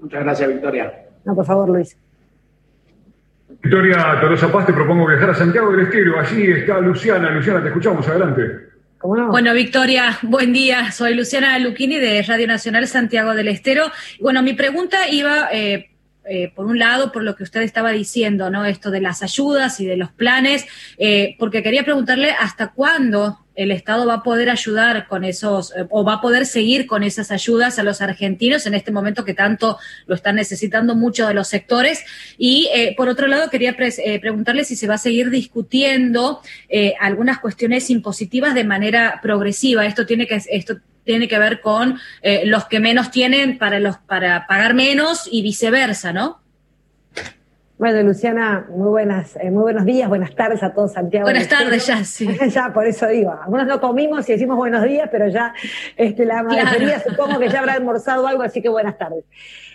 Muchas gracias, Victoria. No, por favor, Luis. Victoria Torosa Paz, te propongo viajar a Santiago del Estero. Allí está Luciana. Luciana, te escuchamos. Adelante. Bueno, Victoria, buen día. Soy Luciana Luquini de Radio Nacional Santiago del Estero. Bueno, mi pregunta iba, eh, eh, por un lado, por lo que usted estaba diciendo, ¿no? Esto de las ayudas y de los planes, eh, porque quería preguntarle hasta cuándo el Estado va a poder ayudar con esos, o va a poder seguir con esas ayudas a los argentinos en este momento que tanto lo están necesitando muchos de los sectores. Y eh, por otro lado, quería eh, preguntarle si se va a seguir discutiendo eh, algunas cuestiones impositivas de manera progresiva. Esto tiene que, esto tiene que ver con los que menos tienen para los, para pagar menos y viceversa, ¿no? Bueno, Luciana, muy buenas, eh, muy buenos días, buenas tardes a todos, Santiago. Buenas tardes, ya, sí. [LAUGHS] ya, por eso digo, algunos no comimos y decimos buenos días, pero ya este, la mayoría supongo que ya habrá almorzado algo, así que buenas tardes.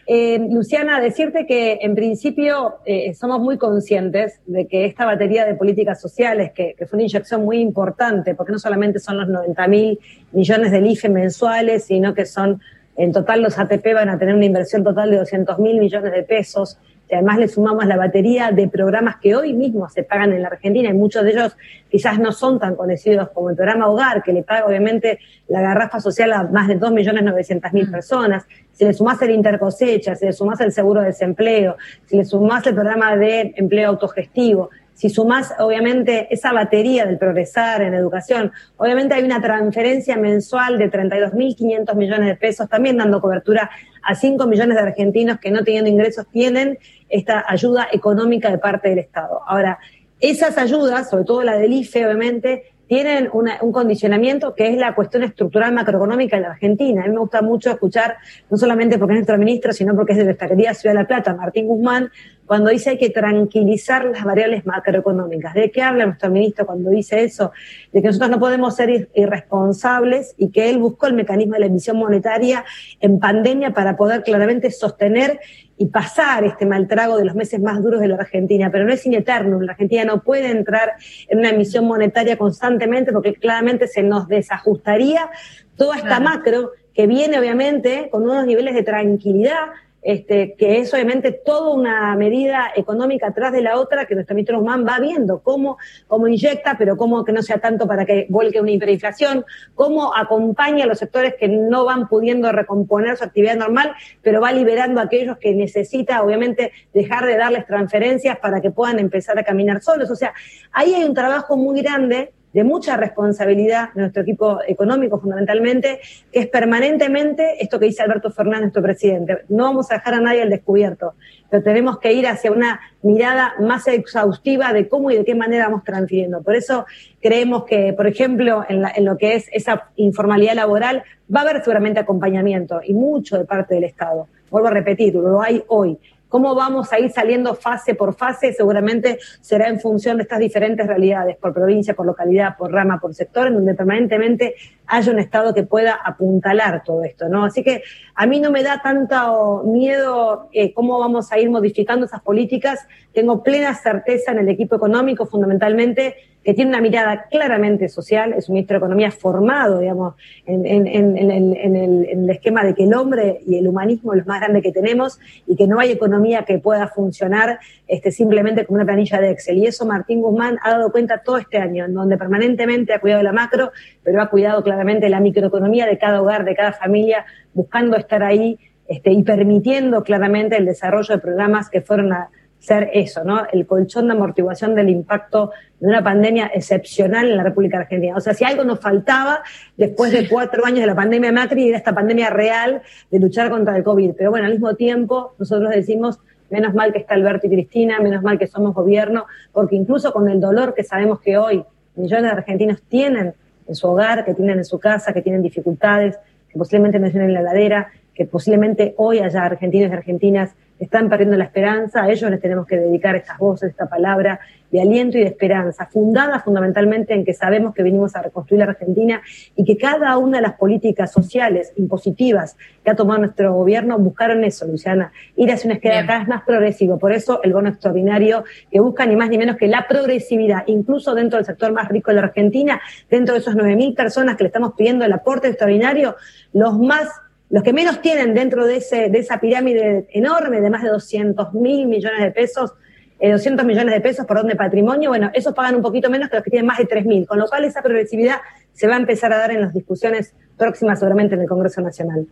Eh, Luciana, decirte que en principio eh, somos muy conscientes de que esta batería de políticas sociales, que, que, fue una inyección muy importante, porque no solamente son los 90 mil millones del IFE mensuales, sino que son, en total los ATP van a tener una inversión total de 200 mil millones de pesos además le sumamos la batería de programas que hoy mismo se pagan en la Argentina y muchos de ellos quizás no son tan conocidos como el programa Hogar, que le paga obviamente la garrafa social a más de 2.900.000 mm. personas. Si le sumás el intercosecha, si le sumás el seguro de desempleo, si le sumás el programa de empleo autogestivo, si sumás, obviamente, esa batería del progresar en educación, obviamente hay una transferencia mensual de 32.500 millones de pesos, también dando cobertura a 5 millones de argentinos que no teniendo ingresos tienen esta ayuda económica de parte del Estado. Ahora, esas ayudas, sobre todo la del IFE, obviamente, tienen un condicionamiento que es la cuestión estructural macroeconómica de la Argentina. A mí me gusta mucho escuchar, no solamente porque es nuestro ministro, sino porque es de nuestra querida Ciudad de la Plata, Martín Guzmán, cuando dice hay que tranquilizar las variables macroeconómicas. ¿De qué habla nuestro ministro cuando dice eso? De que nosotros no podemos ser irresponsables y que él buscó el mecanismo de la emisión monetaria en pandemia para poder claramente sostener y pasar este mal trago de los meses más duros de la Argentina, pero no es in eterno. La Argentina no puede entrar en una emisión monetaria constantemente porque claramente se nos desajustaría toda esta macro que viene obviamente con unos niveles de tranquilidad este, que es obviamente toda una medida económica atrás de la otra que nuestro ministro Guzmán va viendo cómo, cómo inyecta, pero cómo que no sea tanto para que vuelque una hiperinflación, cómo acompaña a los sectores que no van pudiendo recomponer su actividad normal, pero va liberando a aquellos que necesita, obviamente, dejar de darles transferencias para que puedan empezar a caminar solos. O sea, ahí hay un trabajo muy grande de mucha responsabilidad de nuestro equipo económico fundamentalmente, que es permanentemente esto que dice Alberto Fernández, nuestro presidente. No vamos a dejar a nadie al descubierto, pero tenemos que ir hacia una mirada más exhaustiva de cómo y de qué manera vamos transfiriendo. Por eso creemos que, por ejemplo, en, en lo que es esa informalidad laboral, va a haber seguramente acompañamiento y mucho de parte del Estado. Vuelvo a repetir, lo hay hoy Cómo vamos a ir saliendo fase por fase seguramente será en función de estas diferentes realidades, por provincia, por localidad, por rama, por sector, en donde permanentemente haya un Estado que pueda apuntalar todo esto, ¿no? Así que a mí no me da tanto miedo eh, cómo vamos a ir modificando esas políticas. Tengo plena certeza en el equipo económico, fundamentalmente, que tiene una mirada claramente social, es un ministro de Economía formado, digamos, en, el, esquema de que el hombre y el humanismo es lo más grande que tenemos y que no hay economía que pueda funcionar este, simplemente como una planilla de Excel. Y eso Martín Guzmán ha dado cuenta todo este año, en donde permanentemente ha cuidado la macro, pero ha cuidado claramente la microeconomía de cada hogar, de cada familia, buscando estar ahí este, y permitiendo claramente el desarrollo de programas que fueron a ser eso, ¿no? El colchón de amortiguación del impacto de una pandemia excepcional en la República Argentina. O sea, si algo nos faltaba después de cuatro años de la pandemia Macri, era esta pandemia real de luchar contra el COVID. Pero bueno, al mismo tiempo, nosotros decimos, menos mal que está Alberto y Cristina, menos mal que somos gobierno, porque incluso con el dolor que sabemos que hoy millones de argentinos tienen en su hogar, que tienen en su casa, que tienen dificultades, que posiblemente no tienen la heladera, que posiblemente hoy haya argentinos y argentinas están perdiendo la esperanza, a ellos les tenemos que dedicar estas voces, esta palabra de aliento y de esperanza, fundada fundamentalmente en que sabemos que venimos a reconstruir la Argentina y que cada una de las políticas sociales impositivas que ha tomado nuestro gobierno buscaron eso, Luciana, ir hacia una esquema cada vez más progresivo. Por eso el bono extraordinario que busca ni más ni menos que la progresividad, incluso dentro del sector más rico de la Argentina, dentro de esos 9.000 personas que le estamos pidiendo el aporte extraordinario, los más los que menos tienen dentro de, ese, de esa pirámide enorme de más de 200 mil millones de pesos, 200 millones de pesos, por de patrimonio, bueno, esos pagan un poquito menos que los que tienen más de 3.000, con lo cual esa progresividad se va a empezar a dar en las discusiones próximas seguramente en el Congreso Nacional.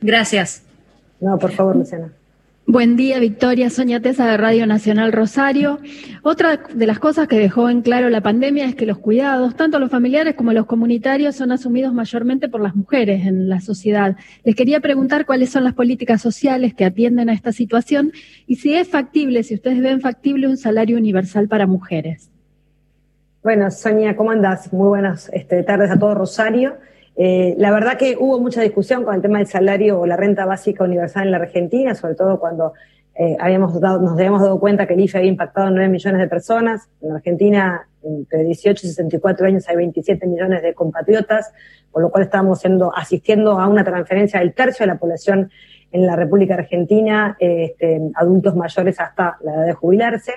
Gracias. No, por favor, Luciana. Buen día, Victoria Soña Tesa de Radio Nacional Rosario. Otra de las cosas que dejó en claro la pandemia es que los cuidados, tanto los familiares como los comunitarios, son asumidos mayormente por las mujeres en la sociedad. Les quería preguntar cuáles son las políticas sociales que atienden a esta situación y si es factible, si ustedes ven factible un salario universal para mujeres. Bueno, Sonia, ¿cómo andás? Muy buenas este, tardes a todo Rosario. Eh, la verdad que hubo mucha discusión con el tema del salario o la renta básica universal en la Argentina, sobre todo cuando eh, habíamos dado, nos habíamos dado cuenta que el IFE había impactado en 9 millones de personas. En Argentina, entre 18 y 64 años, hay 27 millones de compatriotas, con lo cual estamos siendo, asistiendo a una transferencia del tercio de la población en la República Argentina, este, adultos mayores hasta la edad de jubilarse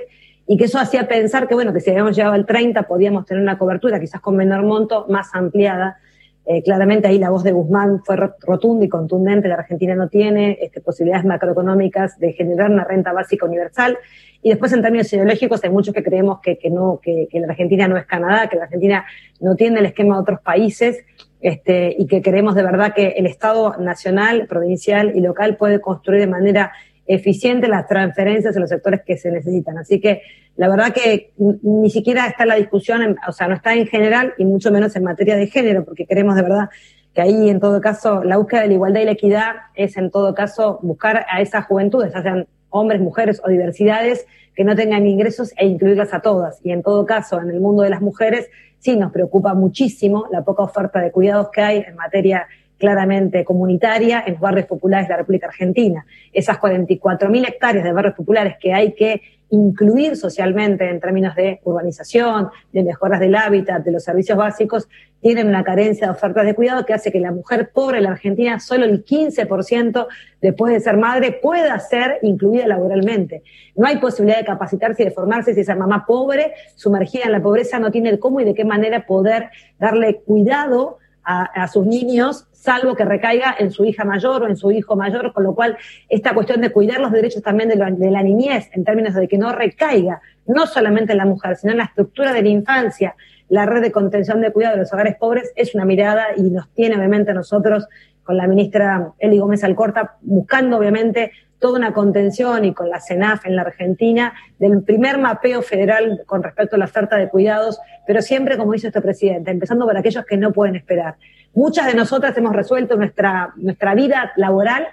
y que eso hacía pensar que, bueno, que si habíamos llegado al 30 podíamos tener una cobertura quizás con menor monto, más ampliada eh, claramente ahí la voz de Guzmán fue rotunda y contundente. La Argentina no tiene este, posibilidades macroeconómicas de generar una renta básica universal. Y después, en términos ideológicos, hay muchos que creemos que, que no, que, que, la Argentina no es Canadá, que la Argentina no tiene el esquema de otros países, este, y que creemos de verdad que el Estado nacional, provincial y local puede construir de manera eficiente las transferencias en los sectores que se necesitan. Así que la verdad que ni siquiera está la discusión, o sea, no está en general y mucho menos en materia de género, porque queremos de verdad que ahí en todo caso la búsqueda de la igualdad y la equidad es en todo caso buscar a esas juventudes, ya sean hombres, mujeres o diversidades, que no tengan ingresos e incluirlas a todas. Y en todo caso, en el mundo de las mujeres, sí nos preocupa muchísimo la poca oferta de cuidados que hay en materia claramente comunitaria en los barrios populares de la República Argentina. Esas 44.000 hectáreas de barrios populares que hay que incluir socialmente en términos de urbanización, de mejoras del hábitat, de los servicios básicos, tienen una carencia de ofertas de cuidado que hace que la mujer pobre en la Argentina, solo el 15% después de ser madre, pueda ser incluida laboralmente. No hay posibilidad de capacitarse y de formarse si esa mamá pobre, sumergida en la pobreza, no tiene el cómo y de qué manera poder darle cuidado a, sus niños, salvo que recaiga en su hija mayor o en su hijo mayor, con lo cual esta cuestión de cuidar los derechos también de, la niñez, en términos de que no recaiga, no solamente en la mujer, sino en la estructura de la infancia, la red de contención de cuidado de los hogares pobres, es una mirada y nos tiene obviamente nosotros con la ministra Eli Gómez Alcorta, buscando obviamente toda una contención y con la CENAF en la Argentina del primer mapeo federal con respecto a la oferta de cuidados, pero siempre, como dice este presidente, empezando por aquellos que no pueden esperar. Muchas de nosotras hemos resuelto nuestra, nuestra vida laboral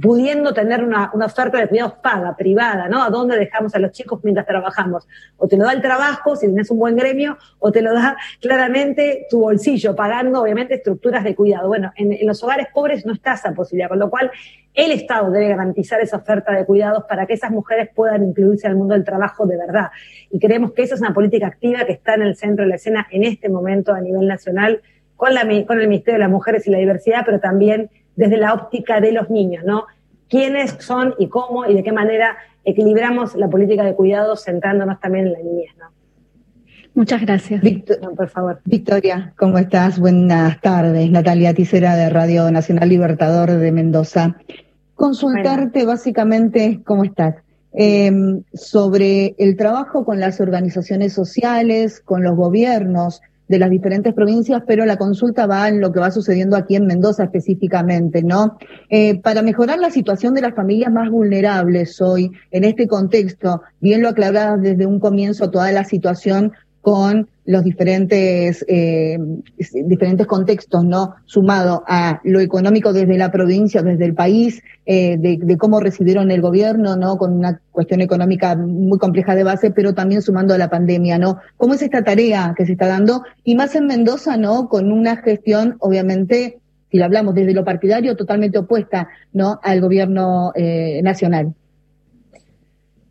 pudiendo tener una, una, oferta de cuidados paga, privada, ¿no? ¿A dónde dejamos a los chicos mientras trabajamos? O te lo da el trabajo, si tienes un buen gremio, o te lo da claramente tu bolsillo, pagando obviamente estructuras de cuidado. Bueno, en, en los hogares pobres no está esa posibilidad, con lo cual el Estado debe garantizar esa oferta de cuidados para que esas mujeres puedan incluirse al mundo del trabajo de verdad. Y creemos que esa es una política activa que está en el centro de la escena en este momento a nivel nacional con, la, con el Ministerio de las Mujeres y la Diversidad, pero también desde la óptica de los niños, ¿no? ¿Quiénes son y cómo y de qué manera equilibramos la política de cuidados centrándonos también en la niñez, ¿no? Muchas gracias. por favor. Victoria, ¿cómo estás? Buenas tardes. Natalia Ticera de Radio Nacional Libertador de Mendoza. Consultarte básicamente, ¿cómo estás? Em, sobre el trabajo con las organizaciones sociales, con los gobiernos, de las diferentes provincias, pero la consulta va en lo que va sucediendo aquí en Mendoza específicamente, ¿no? Eh, para mejorar la situación de las familias más vulnerables hoy, en este contexto, bien lo aclarabas desde un comienzo toda la situación con los diferentes, eh, diferentes contextos, ¿no? Sumado a lo económico desde la provincia, desde el país, eh, de, cómo recibieron el gobierno, ¿no? Con una cuestión económica muy compleja de base, pero también sumando a la pandemia, ¿no? ¿Cómo es esta tarea que se está dando? Y más en Mendoza, ¿no? Con una gestión, obviamente, si lo hablamos desde lo partidario, totalmente opuesta, ¿no? Al gobierno eh, nacional.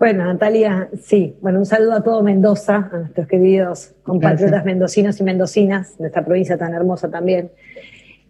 Bueno, Natalia, sí. Bueno, un saludo a todo Mendoza, a nuestros queridos compatriotas mendocinos y mendocinas de esta provincia tan hermosa también.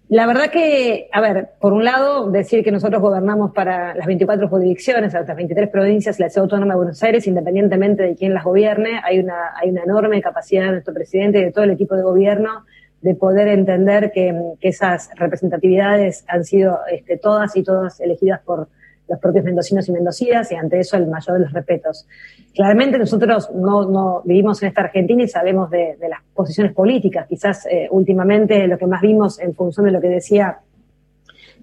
La verdad que, a ver, por un lado, decir que nosotros gobernamos para las 24 jurisdicciones, las 23 provincias la ciudad autónoma de Buenos Aires, independientemente de quién las gobierne, hay una, hay una enorme capacidad de nuestro presidente y de todo el equipo de gobierno de poder entender que, esas representatividades han sido este, todas y todas elegidas por los propios mendocinos y mendocinas y ante eso el mayor de los respetos. Claramente nosotros no, vivimos en esta Argentina y sabemos de, las posiciones políticas. Quizás eh, últimamente lo que más vimos en función de lo que decía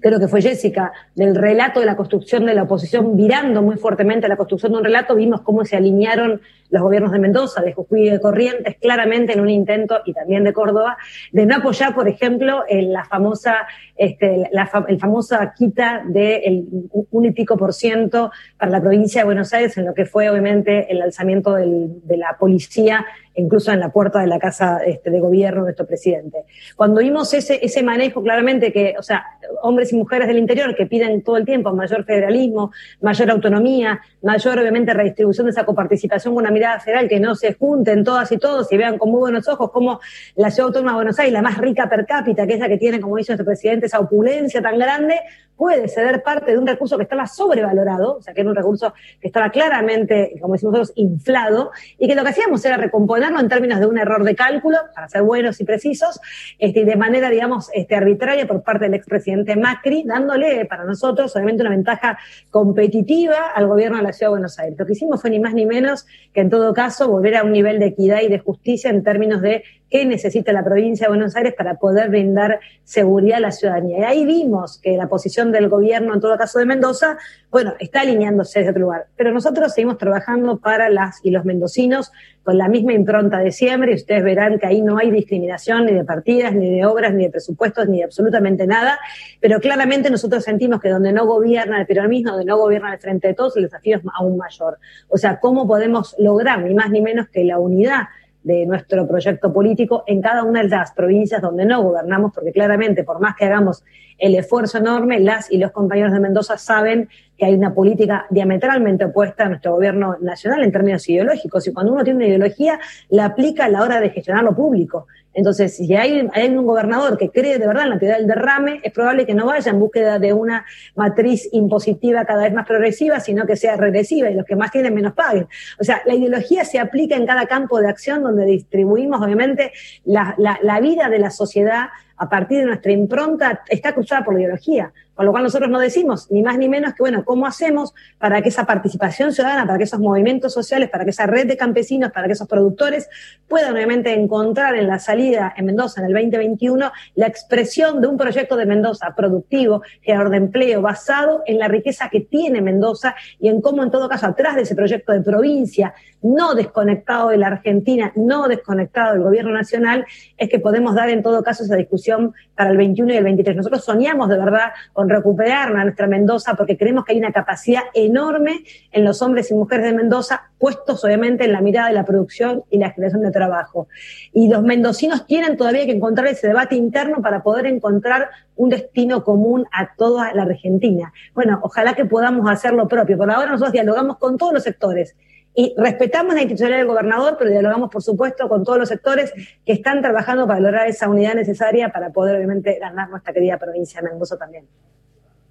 creo que fue Jessica, del relato de la construcción de la oposición, virando muy fuertemente la construcción de un relato, vimos cómo se alinearon los gobiernos de Mendoza, de Jujuy y de Corrientes, claramente en un intento, y también de Córdoba, de no apoyar, por ejemplo, la famosa, este, el famosa quita del de un y pico por ciento para la provincia de Buenos Aires, en lo que fue obviamente el alzamiento de la policía incluso en la puerta de la casa este, de gobierno de nuestro presidente. Cuando vimos ese, ese manejo claramente que, o sea, hombres y mujeres del interior que piden todo el tiempo mayor federalismo, mayor autonomía, mayor obviamente redistribución de esa coparticipación con una mirada federal, que no se junten todas y todos y vean con muy buenos ojos cómo la ciudad autónoma de Buenos Aires, la más rica per cápita, que es la que tiene, como dice nuestro presidente, esa opulencia tan grande, puede ceder parte de un recurso que estaba sobrevalorado, o sea, que era un recurso que estaba claramente, como decimos nosotros, inflado, y que lo que hacíamos era recomponerlo en términos de un error de cálculo, para ser buenos y precisos, este, y de manera, digamos, este, arbitraria por parte del expresidente Macri, dándole para nosotros, obviamente, una ventaja competitiva al gobierno de la Ciudad de Buenos Aires. Lo que hicimos fue ni más ni menos que, en todo caso, volver a un nivel de equidad y de justicia en términos de qué necesita la provincia de Buenos Aires para poder brindar seguridad a la ciudadanía. Y ahí vimos que la posición del gobierno, en todo caso de Mendoza, bueno, está alineándose desde otro lugar. Pero nosotros seguimos trabajando para las y los mendocinos con la misma impronta de siempre y ustedes verán que ahí no hay discriminación ni de partidas, ni de obras, ni de presupuestos, ni de absolutamente nada. Pero claramente nosotros sentimos que donde no gobierna el peronismo, donde no gobierna el frente de todos, el desafío es aún mayor. O sea, ¿cómo podemos lograr ni más ni menos que la unidad de nuestro proyecto político en cada una de las provincias donde no gobernamos, porque claramente, por más que hagamos el esfuerzo enorme, las y los compañeros de Mendoza saben que hay una política diametralmente opuesta a nuestro gobierno nacional en términos ideológicos, y cuando uno tiene una ideología, la aplica a la hora de gestionar lo público. Entonces, si hay, un gobernador que cree de verdad en la teoría del derrame, es probable que no vaya en búsqueda de una matriz impositiva cada vez más progresiva, sino que sea regresiva y los que más tienen menos paguen. O sea, la ideología se aplica en cada campo de acción donde distribuimos, obviamente, la, la vida de la sociedad a partir de nuestra impronta está cruzada por la ideología. Con lo cual nosotros no decimos ni más ni menos que, bueno, ¿cómo hacemos para que esa participación ciudadana, para que esos movimientos sociales, para que esa red de campesinos, para que esos productores puedan obviamente encontrar en la salida en Mendoza en el 2021 la expresión de un proyecto de Mendoza productivo, generador de empleo, basado en la riqueza que tiene Mendoza y en cómo en todo caso atrás de ese proyecto de provincia, no desconectado de la Argentina, no desconectado del gobierno nacional, es que podemos dar en todo caso esa discusión para el 21 y el 23. Nosotros soñamos de verdad con recuperar a nuestra Mendoza porque creemos que hay una capacidad enorme en los hombres y mujeres de Mendoza, puestos obviamente en la mirada de la producción y la generación de trabajo. Y los mendocinos tienen todavía que encontrar ese debate interno para poder encontrar un destino común a toda la Argentina. Bueno, ojalá que podamos hacer lo propio. Por ahora nosotros dialogamos con todos los sectores y respetamos la institucionalidad del gobernador, pero dialogamos, por supuesto, con todos los sectores que están trabajando para lograr esa unidad necesaria para poder, obviamente, ganar nuestra querida provincia de Mendoza también.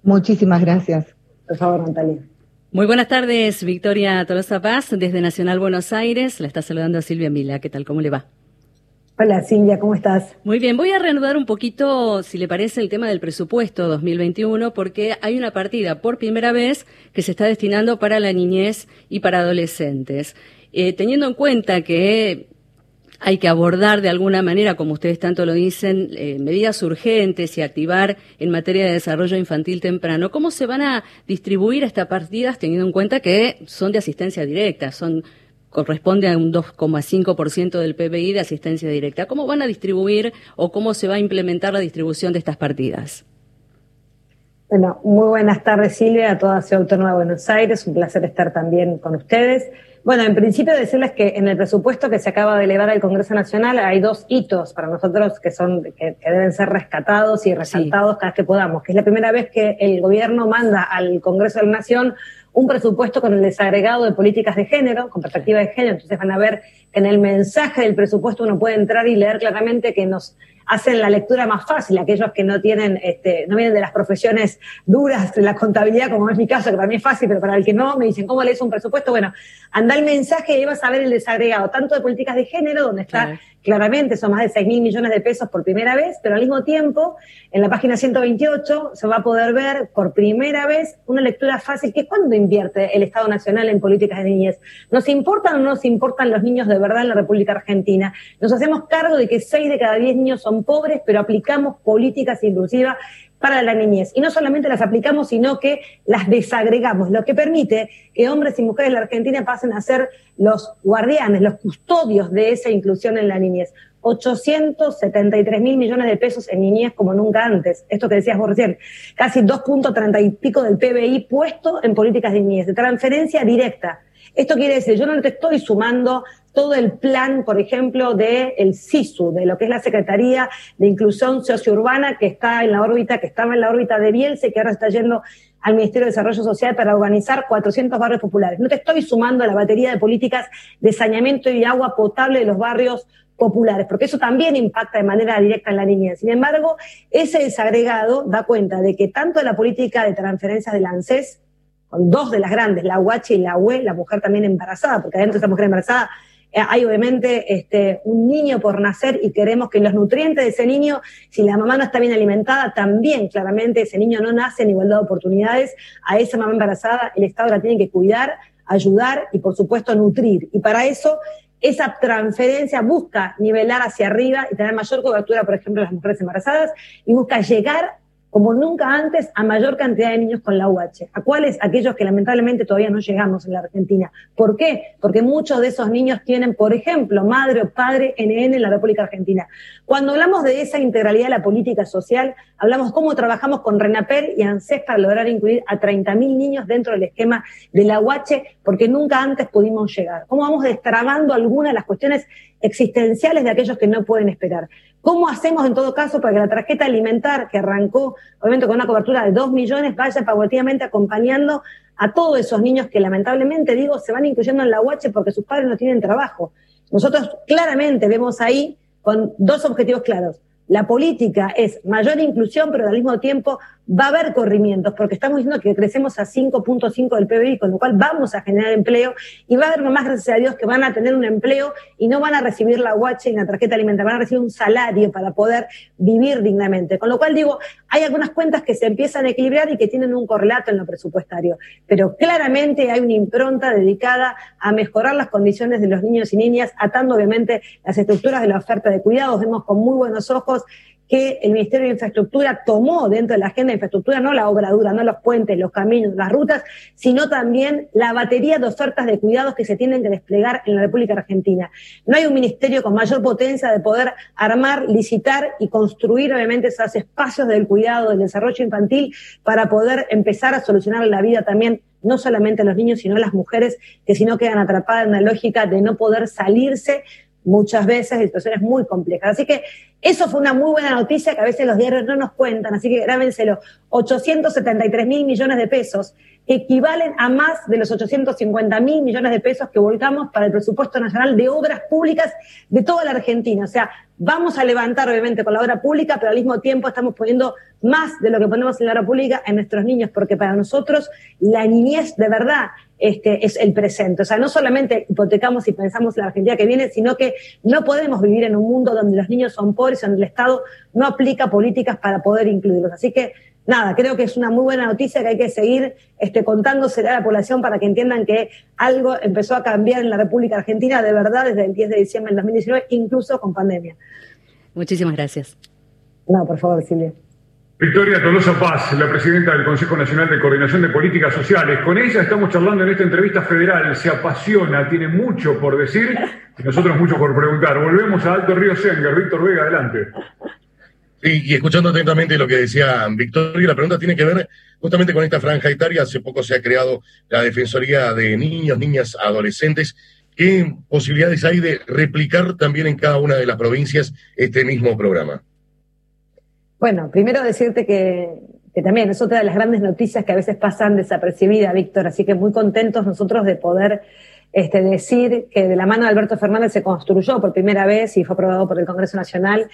Muchísimas gracias. Por favor, Natalia. Muy buenas tardes, Victoria Tolosa Paz, desde Nacional Buenos Aires. La está saludando Silvia Mila. ¿Qué tal? ¿Cómo le va? Hola Silvia, ¿cómo estás? Muy bien, voy a reanudar un poquito, si le parece, el tema del presupuesto 2021, porque hay una partida por primera vez que se está destinando para la niñez y para adolescentes. Eh, teniendo en cuenta que hay que abordar de alguna manera, como ustedes tanto lo dicen, eh, medidas urgentes y activar en materia de desarrollo infantil temprano. ¿Cómo se van a distribuir estas partidas teniendo en cuenta que son de asistencia directa, son corresponde a un 2,5% del PBI de asistencia directa? ¿Cómo van a distribuir o cómo se va a implementar la distribución de estas partidas? Bueno, muy buenas tardes Silvia, a toda Ciudad Autónoma de Buenos Aires, un placer estar también con ustedes. Bueno, en principio decirles que en el presupuesto que se acaba de elevar al Congreso Nacional hay dos hitos para nosotros que son que, deben ser rescatados y resaltados cada vez que podamos, que es la primera vez que el gobierno manda al Congreso de la Nación un presupuesto con el desagregado de políticas de género, con perspectiva de género, entonces van a ver que en el mensaje del presupuesto uno puede entrar y leer claramente que nos hacen la lectura más fácil, aquellos que no tienen, este, no vienen de las profesiones duras de la contabilidad, como es mi caso, que para mí es fácil, pero para el que no, me dicen, ¿cómo lees un presupuesto? Bueno, anda el mensaje y vas a ver el desagregado, tanto de políticas de género, donde está claramente, son más de 6 mil millones de pesos por primera vez, pero al mismo tiempo, en la página 128 se va a poder ver por primera vez una lectura fácil, que es cuando invierte el Estado Nacional en políticas de niñez. ¿Nos importan o no nos importan los niños de verdad en la República Argentina? Nos hacemos cargo de que 6 de cada 10 niños son pobres, pero aplicamos políticas inclusivas para la niñez. Y no solamente las aplicamos, sino que las desagregamos, lo que permite que hombres y mujeres de la Argentina pasen a ser los guardianes, los custodios de esa inclusión en la niñez. 873 mil millones de pesos en niñez como nunca antes. Esto que decías vos recién, casi 2.30 y pico del PBI puesto en políticas de niñez, de transferencia directa. Esto quiere decir, yo no te estoy sumando todo el plan, por ejemplo, del el SISU, de lo que es la Secretaría de Inclusión Sociourbana, que está en la órbita, que estaba en la órbita de Bielsa y que ahora está yendo al Ministerio de Desarrollo Social para organizar 400 barrios populares. No te estoy sumando a la batería de políticas de saneamiento y agua potable de los barrios populares, porque eso también impacta de manera directa en la niñez. Sin embargo, ese desagregado da cuenta de que tanto la política de transferencias del ANSES, con dos de las grandes, la UH y la UE, la mujer también embarazada, porque adentro de esa mujer embarazada eh, hay obviamente este, un niño por nacer y queremos que los nutrientes de ese niño, si la mamá no está bien alimentada, también claramente ese niño no nace en igualdad de oportunidades. A esa mamá embarazada el Estado la tiene que cuidar, ayudar y por supuesto nutrir. Y para eso esa transferencia busca nivelar hacia arriba y tener mayor cobertura, por ejemplo, las mujeres embarazadas y busca llegar como nunca antes a mayor cantidad de niños con la UH. ¿A cuáles? Aquellos que lamentablemente todavía no llegamos en la Argentina. ¿Por qué? Porque muchos de esos niños tienen, por ejemplo, madre o padre NN en la República Argentina. Cuando hablamos de esa integralidad de la política social, hablamos cómo trabajamos con RENAPER y ANSES para lograr incluir a 30.000 niños dentro del esquema de la UH, porque nunca antes pudimos llegar. Cómo vamos destrabando algunas de las cuestiones existenciales de aquellos que no pueden esperar. ¿Cómo hacemos en todo caso para que la tarjeta alimentar, que arrancó obviamente con una cobertura de 2 millones, vaya paulatinamente acompañando a todos esos niños que lamentablemente, digo, se van incluyendo en la UH porque sus padres no tienen trabajo? Nosotros claramente vemos ahí con dos objetivos claros. La política es mayor inclusión, pero al mismo tiempo va a haber corrimientos, porque estamos diciendo que crecemos a 5.5 del PBI, con lo cual vamos a generar empleo y va a haber mamás, gracias a Dios, que van a tener un empleo y no van a recibir la guache y la tarjeta alimentaria, van a recibir un salario para poder vivir dignamente. Con lo cual digo, hay algunas cuentas que se empiezan a equilibrar y que tienen un correlato en lo presupuestario, pero claramente hay una impronta dedicada a mejorar las condiciones de los niños y niñas, atando obviamente las estructuras de la oferta de cuidados. Vemos con muy buenos ojos que el Ministerio de Infraestructura tomó dentro de la agenda de infraestructura, no la obra dura, no los puentes, los caminos, las rutas, sino también la batería de ofertas de cuidados que se tienen que desplegar en la República Argentina. No hay un ministerio con mayor potencia de poder armar, licitar y construir obviamente esos espacios del cuidado, del desarrollo infantil para poder empezar a solucionar la vida también no solamente a los niños, sino a las mujeres que si no quedan atrapadas en la lógica de no poder salirse muchas veces de situaciones muy complejas. Así que eso fue una muy buena noticia que a veces los diarios no nos cuentan, así que grábenselo. 873 mil millones de pesos equivalen a más de los 850 mil millones de pesos que volcamos para el presupuesto nacional de obras públicas de toda la Argentina. O sea, vamos a levantar obviamente con la obra pública, pero al mismo tiempo estamos poniendo más de lo que ponemos en la obra pública en nuestros niños, porque para nosotros la niñez de verdad este, es el presente. O sea, no solamente hipotecamos y pensamos en la Argentina que viene, sino que no podemos vivir en un mundo donde los niños son pobres, donde el Estado no aplica políticas para poder incluirlos. Así que, nada, creo que es una muy buena noticia que hay que seguir este, contándosela a la población para que entiendan que algo empezó a cambiar en la República Argentina de verdad desde el 10 de diciembre del 2019, incluso con pandemia. Muchísimas gracias. No, por favor, Silvia. Victoria Tolosa Paz, la presidenta del Consejo Nacional de Coordinación de Políticas Sociales. Con ella estamos charlando en esta entrevista federal. Se apasiona, tiene mucho por decir y nosotros mucho por preguntar. Volvemos a Alto Río Senger. Víctor Vega, adelante. Sí, y escuchando atentamente lo que decía Victoria, la pregunta tiene que ver justamente con esta franja etaria. Hace poco se ha creado la Defensoría de Niños, Niñas, Adolescentes. ¿Qué posibilidades hay de replicar también en cada una de las provincias este mismo programa? Bueno, primero decirte que, también es otra de las grandes noticias que a veces pasan desapercibidas, Víctor, así que muy contentos nosotros de poder este, decir que de la mano de Alberto Fernández se construyó por primera vez y fue aprobado por el Congreso Nacional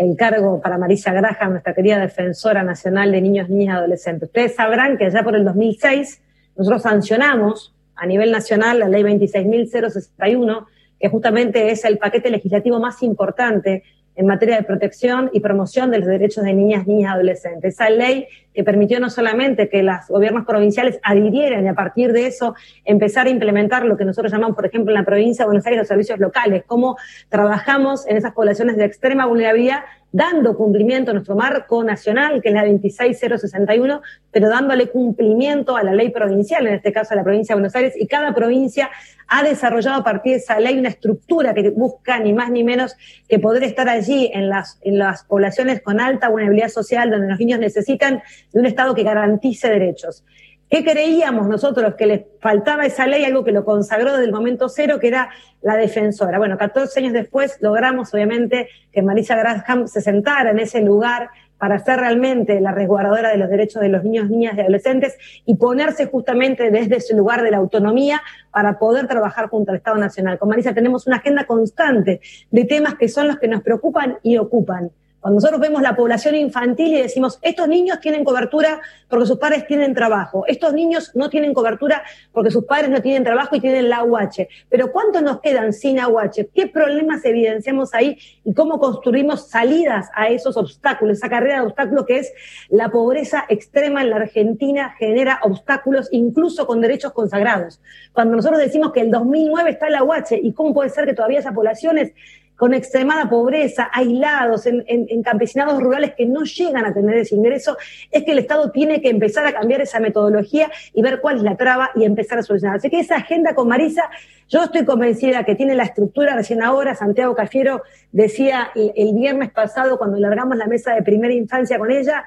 el cargo para Marisa Graham, nuestra querida defensora nacional de niños, niñas y adolescentes. Ustedes sabrán que ya por el 2006 nosotros sancionamos a nivel nacional la ley 26.061, que justamente es el paquete legislativo más importante en materia de protección y promoción de los derechos de niñas, niñas y adolescentes. Esa ley que permitió no solamente que los gobiernos provinciales adhirieran y a partir de eso empezar a implementar lo que nosotros llamamos, por ejemplo, en la provincia de Buenos Aires, los servicios locales, cómo trabajamos en esas poblaciones de extrema vulnerabilidad dando cumplimiento a nuestro marco nacional, que es la 26061, pero dándole cumplimiento a la ley provincial, en este caso a la provincia de Buenos Aires, y cada provincia ha desarrollado a partir de esa ley una estructura que busca ni más ni menos que poder estar allí en las, en las poblaciones con alta vulnerabilidad social, donde los niños necesitan de un Estado que garantice derechos. ¿Qué creíamos nosotros que le faltaba esa ley, algo que lo consagró desde el momento cero, que era la defensora? Bueno, 14 años después logramos, obviamente, que Marisa Graham se sentara en ese lugar para ser realmente la resguardadora de los derechos de los niños, niñas y adolescentes y ponerse justamente desde ese lugar de la autonomía para poder trabajar junto al Estado Nacional. Con Marisa tenemos una agenda constante de temas que son los que nos preocupan y ocupan. Cuando nosotros vemos la población infantil y decimos, estos niños tienen cobertura porque sus padres tienen trabajo, estos niños no tienen cobertura porque sus padres no tienen trabajo y tienen la UH, pero ¿cuántos nos quedan sin AUH? ¿Qué problemas evidenciamos ahí y cómo construimos salidas a esos obstáculos, esa carrera de obstáculos que es la pobreza extrema en la Argentina genera obstáculos incluso con derechos consagrados. Cuando nosotros decimos que el 2009 está la UH y cómo puede ser que todavía esas poblaciones con extremada pobreza, aislados, en, campesinados rurales que no llegan a tener ese ingreso, es que el Estado tiene que empezar a cambiar esa metodología y ver cuál es la traba y empezar a solucionar. Así que esa agenda con Marisa, yo estoy convencida que tiene la estructura, recién ahora Santiago Cafiero decía el, viernes pasado cuando largamos la mesa de primera infancia con ella,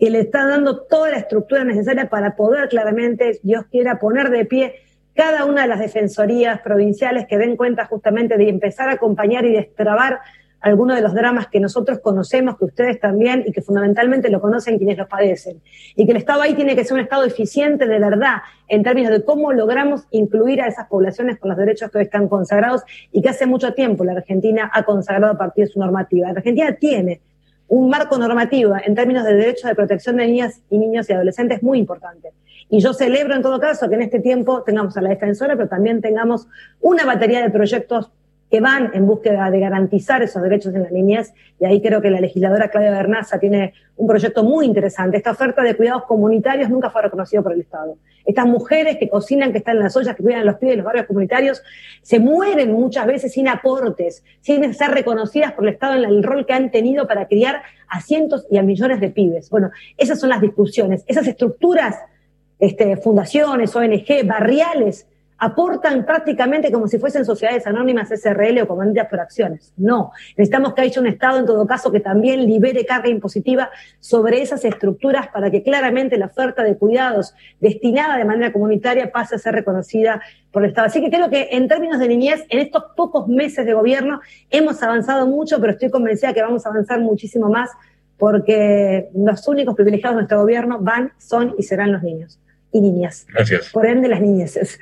que le está dando toda la estructura necesaria para poder claramente, Dios quiera, poner de pie cada una de las defensorías provinciales que den cuenta justamente de empezar a acompañar y destrabar algunos de los dramas que nosotros conocemos, que ustedes también, y que fundamentalmente lo conocen quienes los padecen. Y que el Estado ahí tiene que ser un Estado eficiente de verdad, en términos de cómo logramos incluir a esas poblaciones con los derechos que hoy están consagrados y que hace mucho tiempo la Argentina ha consagrado a partir de su normativa. La Argentina tiene un marco normativo en términos de derechos de protección de niñas y niños y adolescentes muy importante. Y yo celebro en todo caso que en este tiempo tengamos a la defensora, pero también tengamos una batería de proyectos que van en búsqueda de garantizar esos derechos en la niñez, y ahí creo que la legisladora Claudia Bernaza tiene un proyecto muy interesante. Esta oferta de cuidados comunitarios nunca fue reconocida por el Estado. Estas mujeres que cocinan, que están en las ollas, que cuidan a los pibes de los barrios comunitarios, se mueren muchas veces sin aportes, sin ser reconocidas por el Estado en el rol que han tenido para criar a cientos y a millones de pibes. Bueno, esas son las discusiones, esas estructuras este, fundaciones, ONG, barriales, aportan prácticamente como si fuesen sociedades anónimas SRL o comunidades por acciones. No, necesitamos que haya un Estado en todo caso que también libere carga impositiva sobre esas estructuras para que claramente la oferta de cuidados destinada de manera comunitaria pase a ser reconocida por el Estado. Así que creo que en términos de niñez, en estos pocos meses de gobierno hemos avanzado mucho, pero estoy convencida que vamos a avanzar muchísimo más porque los únicos privilegiados de nuestro gobierno van, son y serán los niños y niñas. Gracias. Por ende, las niñeces.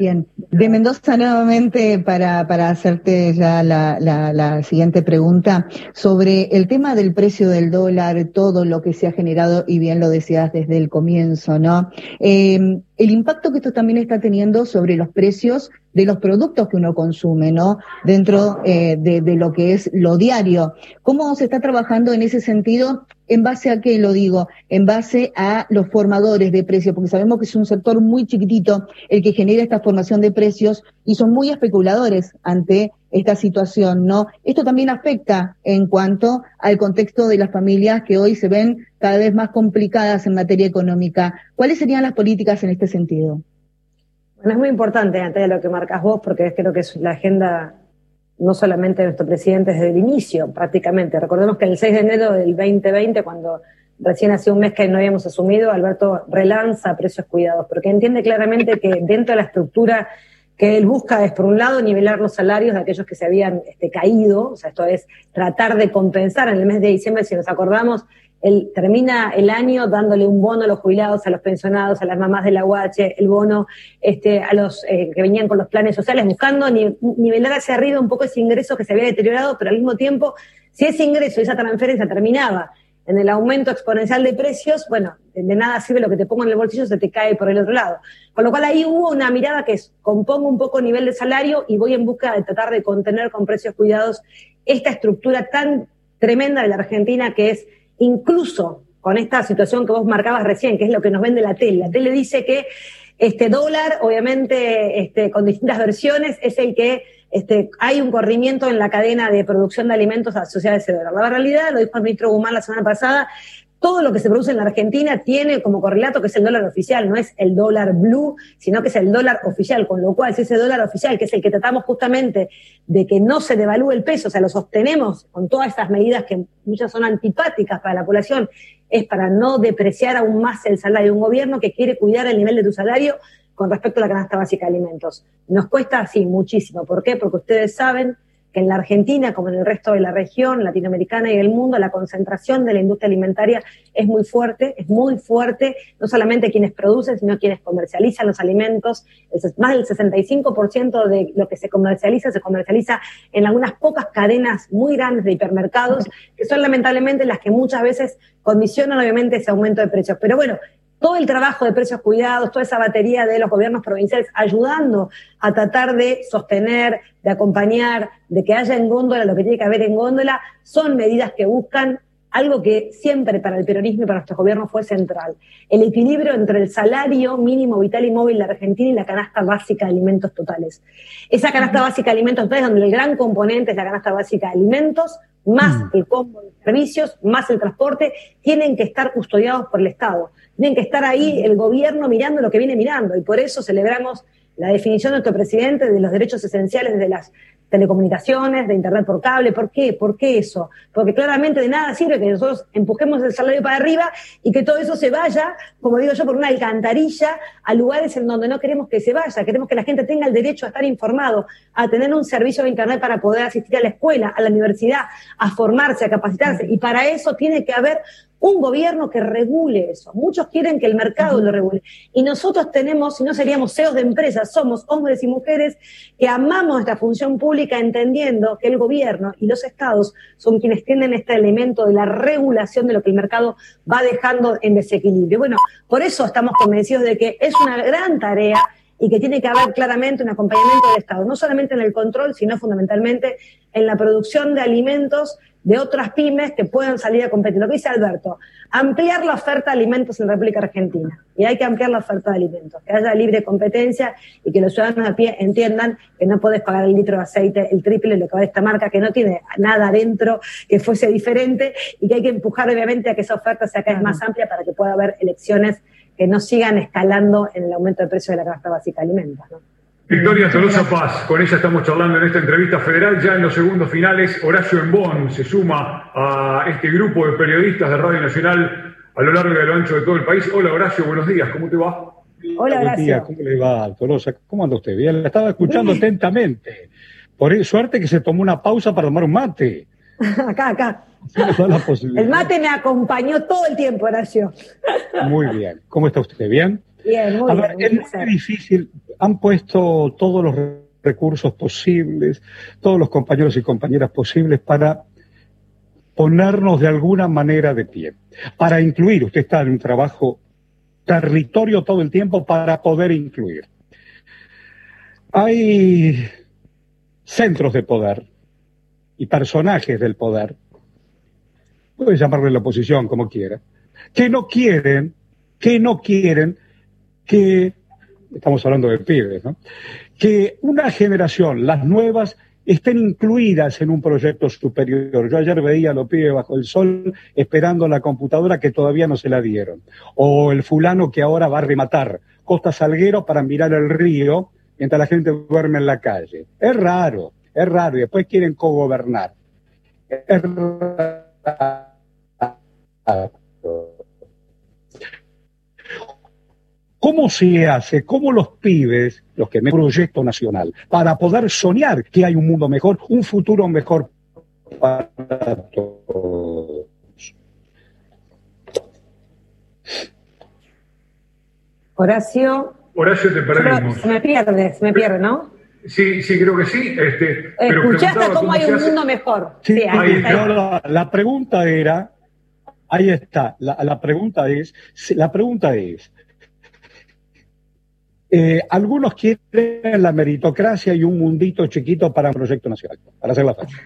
Bien, de Mendoza nuevamente para, para hacerte ya la, la, siguiente pregunta sobre el tema del precio del dólar, todo lo que se ha generado, y bien lo decías desde el comienzo, ¿no? Eh, el impacto que esto también está teniendo sobre los precios de los productos que uno consume, ¿no? Dentro eh, de, lo que es lo diario. ¿Cómo se está trabajando en ese sentido? ¿En base a qué lo digo? En base a los formadores de precios, porque sabemos que es un sector muy chiquitito el que genera esta formación de precios y son muy especuladores ante esta situación, ¿no? Esto también afecta en cuanto al contexto de las familias que hoy se ven cada vez más complicadas en materia económica. ¿Cuáles serían las políticas en este sentido? Bueno, es muy importante, antes de lo que marcas vos, porque creo que es la agenda no solamente de nuestro presidente desde el inicio, prácticamente. Recordemos que el 6 de enero del 2020, cuando recién hace un mes que no habíamos asumido, Alberto relanza precios cuidados, porque entiende claramente que dentro de la estructura que él busca es, por un lado, nivelar los salarios de aquellos que se habían este, caído, o sea, esto es tratar de compensar en el mes de diciembre, si nos acordamos, el, termina el año dándole un bono a los jubilados, a los pensionados, a las mamás de la UH, el bono este, a los eh, que venían con los planes sociales, buscando nivelar hacia arriba un poco ese ingreso que se había deteriorado, pero al mismo tiempo, si ese ingreso, esa transferencia terminaba en el aumento exponencial de precios, bueno, de nada sirve lo que te pongo en el bolsillo, se te cae por el otro lado. Con lo cual ahí hubo una mirada que es, compongo un poco el nivel de salario y voy en busca de tratar de contener con precios cuidados esta estructura tan tremenda de la Argentina que es incluso con esta situación que vos marcabas recién, que es lo que nos vende la tele. La tele dice que este dólar, obviamente, este, con distintas versiones, es el que este, hay un corrimiento en la cadena de producción de alimentos asociada a ese dólar. La realidad, lo dijo el ministro Guzmán la semana pasada, todo lo que se produce en la Argentina tiene como correlato que es el dólar oficial, no es el dólar blue, sino que es el dólar oficial, con lo cual si ese dólar oficial, que es el que tratamos justamente de que no se devalúe el peso, o sea, lo sostenemos con todas estas medidas que muchas son antipáticas para la población, es para no depreciar aún más el salario de un gobierno que quiere cuidar el nivel de tu salario con respecto a la canasta básica de alimentos. Nos cuesta así muchísimo. ¿Por qué? Porque ustedes saben que en la Argentina, como en el resto de la región latinoamericana y del mundo, la concentración de la industria alimentaria es muy fuerte, es muy fuerte, no solamente quienes producen, sino quienes comercializan los alimentos. más del 65% de lo que se comercializa se comercializa en algunas pocas cadenas muy grandes de hipermercados, que son lamentablemente las que muchas veces condicionan obviamente ese aumento de precios. Pero bueno, todo el trabajo de precios cuidados, toda esa batería de los gobiernos provinciales ayudando a tratar de sostener, de acompañar, de que haya en góndola lo que tiene que haber en góndola, son medidas que buscan algo que siempre para el peronismo y para nuestro gobierno fue central, el equilibrio entre el salario mínimo vital y móvil de Argentina y la canasta básica de alimentos totales. Esa canasta básica de alimentos totales, donde el gran componente es la canasta básica de alimentos, más el combo de servicios, más el transporte, tienen que estar custodiados por el Estado. Tienen que estar ahí el gobierno mirando lo que viene mirando. Y por eso celebramos la definición de nuestro presidente de los derechos esenciales de las telecomunicaciones, de Internet por cable. ¿Por qué? ¿Por qué eso? Porque claramente de nada sirve que nosotros empujemos el salario para arriba y que todo eso se vaya, como digo yo, por una alcantarilla a lugares en donde no queremos que se vaya. Queremos que la gente tenga el derecho a estar informado, a tener un servicio de Internet para poder asistir a la escuela, a la universidad, a formarse, a capacitarse. Y para eso tiene que haber un gobierno que regule eso. Muchos quieren que el mercado lo regule. Y nosotros tenemos, si no seríamos CEOs de empresas, somos hombres y mujeres que amamos esta función pública entendiendo que el gobierno y los estados son quienes tienen este elemento de la regulación de lo que el mercado va dejando en desequilibrio. Bueno, por eso estamos convencidos de que es una gran tarea y que tiene que haber claramente un acompañamiento del Estado, no solamente en el control, sino fundamentalmente en la producción de alimentos de otras pymes que puedan salir a competir. Lo que dice Alberto, ampliar la oferta de alimentos en la República Argentina. Y hay que ampliar la oferta de alimentos, que haya libre competencia y que los ciudadanos a pie entiendan que no puedes pagar el litro de aceite el triple de lo que vale esta marca, que no tiene nada adentro que fuese diferente y que hay que empujar obviamente a que esa oferta sea cada vez más amplia para que pueda haber elecciones que no sigan escalando en el aumento del precio de la canasta básica de alimentos. ¿no? Victoria Tolosa Paz, con ella estamos charlando en esta entrevista federal. Ya en los segundos finales, Horacio Embón se suma a este grupo de periodistas de Radio Nacional a lo largo y a lo ancho de todo el país. Hola Horacio, buenos días, ¿cómo te va? Hola Horacio. ¿cómo le va, Tolosa? ¿Cómo anda usted? Bien, la estaba escuchando atentamente. Por suerte que se tomó una pausa para tomar un mate. [LAUGHS] acá, acá. El mate me acompañó todo el tiempo, Horacio. Muy bien. ¿Cómo está usted? ¿Bien? Bien, muy bien. Es muy difícil han puesto todos los recursos posibles, todos los compañeros y compañeras posibles para ponernos de alguna manera de pie, para incluir, usted está en un trabajo territorio todo el tiempo para poder incluir. Hay centros de poder y personajes del poder, puede llamarle la oposición como quiera, que no quieren, que no quieren que estamos hablando de pibes, ¿no? que una generación, las nuevas, estén incluidas en un proyecto superior. Yo ayer veía a los pibes bajo el sol esperando la computadora que todavía no se la dieron. O el fulano que ahora va a rematar Costa Salguero para mirar el río mientras la gente duerme en la calle. Es raro, es raro. Y después quieren cogobernar. Es raro. ¿Cómo se hace? ¿Cómo los pibes, los que me proyecto nacional, para poder soñar que hay un mundo mejor, un futuro mejor para todos? Horacio. Horacio, te perdemos. Me pierde, se me pierde, ¿no? Sí, sí, creo que sí. Este, pero cómo hay un mundo mejor. Sí, ahí está. La, pregunta era, ahí está, la pregunta es, la pregunta es, eh, algunos quieren la meritocracia y un mundito chiquito para un proyecto nacional, para hacer la fácil.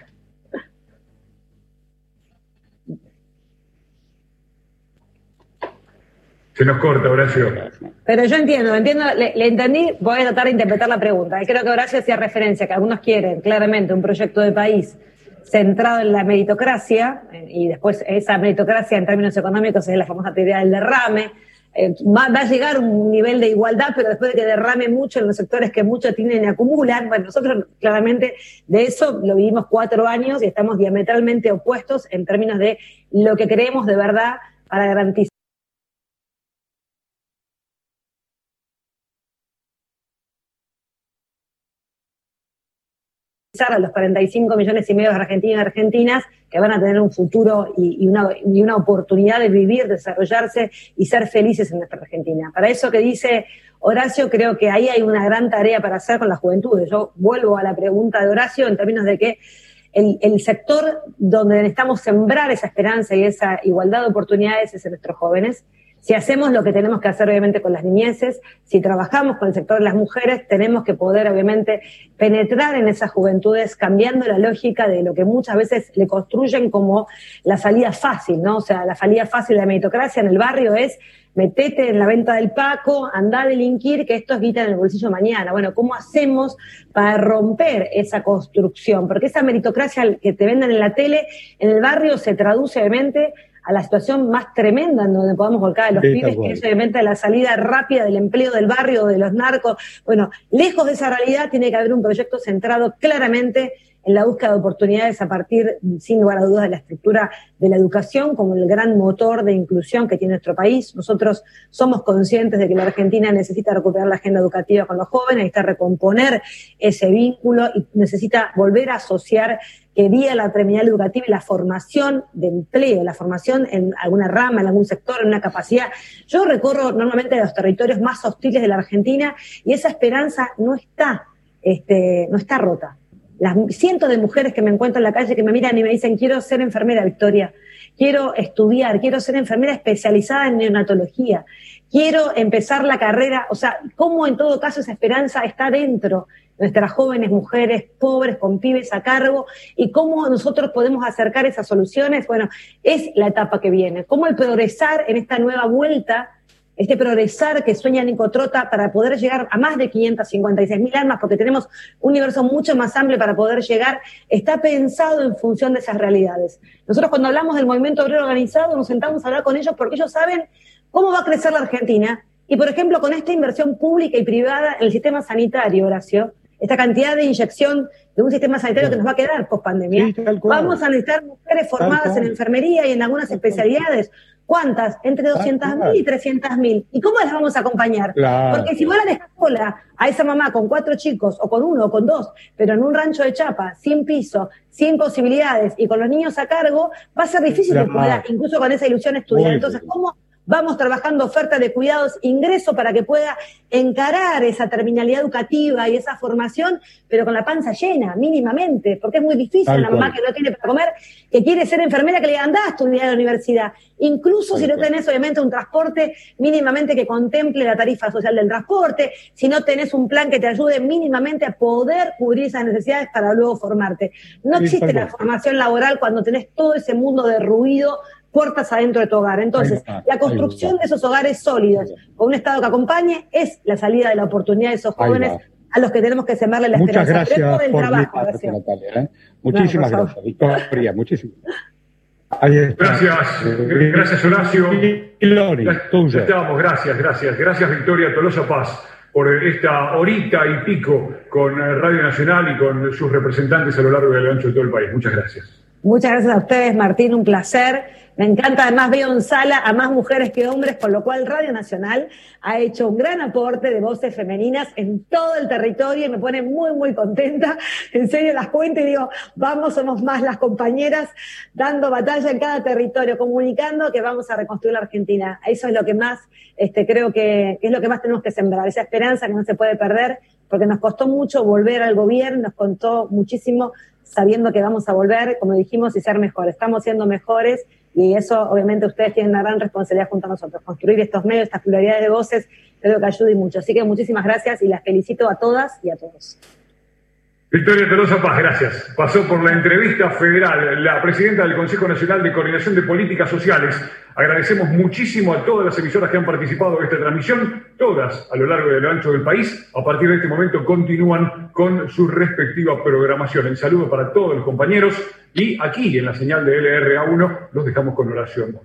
Se nos corta, Horacio. Pero yo entiendo, entiendo, le, entendí, voy a tratar de interpretar la pregunta. Creo que Horacio hacía referencia que algunos quieren claramente un proyecto de país centrado en la meritocracia, eh, y después esa meritocracia en términos económicos es la famosa teoría del derrame. Eh, va, a llegar un nivel de igualdad, pero después de que derrame mucho en los sectores que mucho tienen y acumulan, bueno, nosotros claramente de eso lo vivimos cuatro años y estamos diametralmente opuestos en términos de lo que creemos de verdad para garantizar a los 45 millones y medio de argentinos y argentinas que van a tener un futuro y, una, y, una, oportunidad de vivir, desarrollarse y ser felices en nuestra Argentina. Para eso que dice Horacio, creo que ahí hay una gran tarea para hacer con las juventudes. Yo vuelvo a la pregunta de Horacio en términos de que el, el sector donde necesitamos sembrar esa esperanza y esa igualdad de oportunidades es en nuestros jóvenes si hacemos lo que tenemos que hacer, obviamente, con las niñeces, si trabajamos con el sector de las mujeres, tenemos que poder, obviamente, penetrar en esas juventudes, cambiando la lógica de lo que muchas veces le construyen como la salida fácil, ¿no? O sea, la salida fácil de la meritocracia en el barrio es metete en la venta del Paco, anda a delinquir, que esto es guita en el bolsillo mañana. Bueno, ¿cómo hacemos para romper esa construcción? Porque esa meritocracia que te venden en la tele, en el barrio se traduce obviamente a la situación más tremenda en donde podamos volcar a los pibes, que es obviamente la salida rápida del empleo del barrio, de los narcos. Bueno, lejos de esa realidad tiene que haber un proyecto centrado claramente en la búsqueda de oportunidades a partir, sin lugar a dudas, de la estructura de la educación como el gran motor de inclusión que tiene nuestro país. Nosotros somos conscientes de que la Argentina necesita recuperar la agenda educativa con los jóvenes, necesita recomponer ese vínculo y necesita volver a asociar que vía la terminal educativa y la formación de empleo, la formación en alguna rama, en algún sector, en una capacidad. Yo recorro normalmente los territorios más hostiles de la Argentina y esa esperanza no está, este, no está rota. Las cientos de mujeres que me encuentro en la calle que me miran y me dicen, quiero ser enfermera, Victoria, quiero estudiar, quiero ser enfermera especializada en neonatología, quiero empezar la carrera, o sea, cómo en todo caso esa esperanza está dentro nuestras jóvenes mujeres pobres con pibes a cargo. Y cómo nosotros podemos acercar esas soluciones, bueno, es la etapa que viene. Cómo el progresar en esta nueva vuelta, este progresar que sueña Nico Trota para poder llegar a más de 556 mil armas, porque tenemos un universo mucho más amplio para poder llegar, está pensado en función de esas realidades. Nosotros cuando hablamos del movimiento obrero organizado nos sentamos a hablar con ellos porque ellos saben cómo va a crecer la Argentina. Y, por ejemplo, con esta inversión pública y privada en el sistema sanitario, Horacio, esta cantidad de inyección de un sistema sanitario que nos va a quedar post pandemia. Vamos a necesitar mujeres formadas en enfermería y en algunas especialidades. ¿Cuántas? Entre 200.000 y 300.000. ¿Y cómo las vamos a acompañar? Porque si vos la dejas sola a esa mamá con cuatro chicos, o con uno, o con dos, pero en un rancho de chapa, sin piso, sin posibilidades, y con los niños a cargo, va a ser difícil que pueda, incluso con esa ilusión, estudiar. Entonces, ¿cómo Vamos trabajando oferta de cuidados, ingreso para que pueda encarar esa terminalidad educativa y esa formación, pero con la panza llena, mínimamente, porque es muy difícil la mamá que no tiene para comer, que quiere ser enfermera, que le anda a estudiar a la universidad. Incluso si no tenés, obviamente, un transporte mínimamente que contemple la tarifa social del transporte, si no tenés un plan que te ayude mínimamente a poder cubrir esas necesidades para luego formarte. No existe la formación laboral cuando tenés todo ese mundo de ruido puertas adentro de tu hogar. Entonces, la construcción de esos hogares sólidos, con un Estado que acompañe, es la salida de la oportunidad de esos jóvenes a los que tenemos que sembrarle la Muchas esperanza. Gracias por trabajo, Natalia, ¿eh? Muchísimas gracias, Victoria, muchísimas Gracias, gracias Horacio. Estamos, gracias, gracias. Gracias Victoria Tolosa Paz por esta horita y pico con Radio Nacional y con sus representantes a lo largo y a lo ancho de todo el país. Muchas gracias. Muchas gracias a ustedes, Martín, un placer. Me encanta, además veo en sala a más mujeres que hombres, con lo cual Radio Nacional ha hecho un gran aporte de voces femeninas en todo el territorio y me pone muy, muy contenta. En serio, las cuento y digo, vamos, somos más las compañeras dando batalla en cada territorio, comunicando que vamos a reconstruir la Argentina. Eso es lo que más, este, creo que, es lo que más tenemos que sembrar, esa esperanza que no se puede perder, porque nos costó mucho volver al gobierno, nos contó muchísimo sabiendo que vamos a volver, como dijimos, y ser mejores. Estamos siendo mejores y eso, obviamente, ustedes tienen una gran responsabilidad junto a nosotros. Construir estos medios, estas pluralidades de voces, creo que ayuda y mucho. Así que muchísimas gracias y las felicito a todas y a todos. Victoria Tolosa Paz, gracias. Pasó por la entrevista federal la presidenta del Consejo Nacional de Coordinación de Políticas Sociales. Agradecemos muchísimo a todas las emisoras que han participado de esta transmisión, todas a lo largo y a lo ancho del país. A partir de este momento continúan con su respectiva programación. El saludo para todos los compañeros y aquí en la señal de LRA1 los dejamos con oración.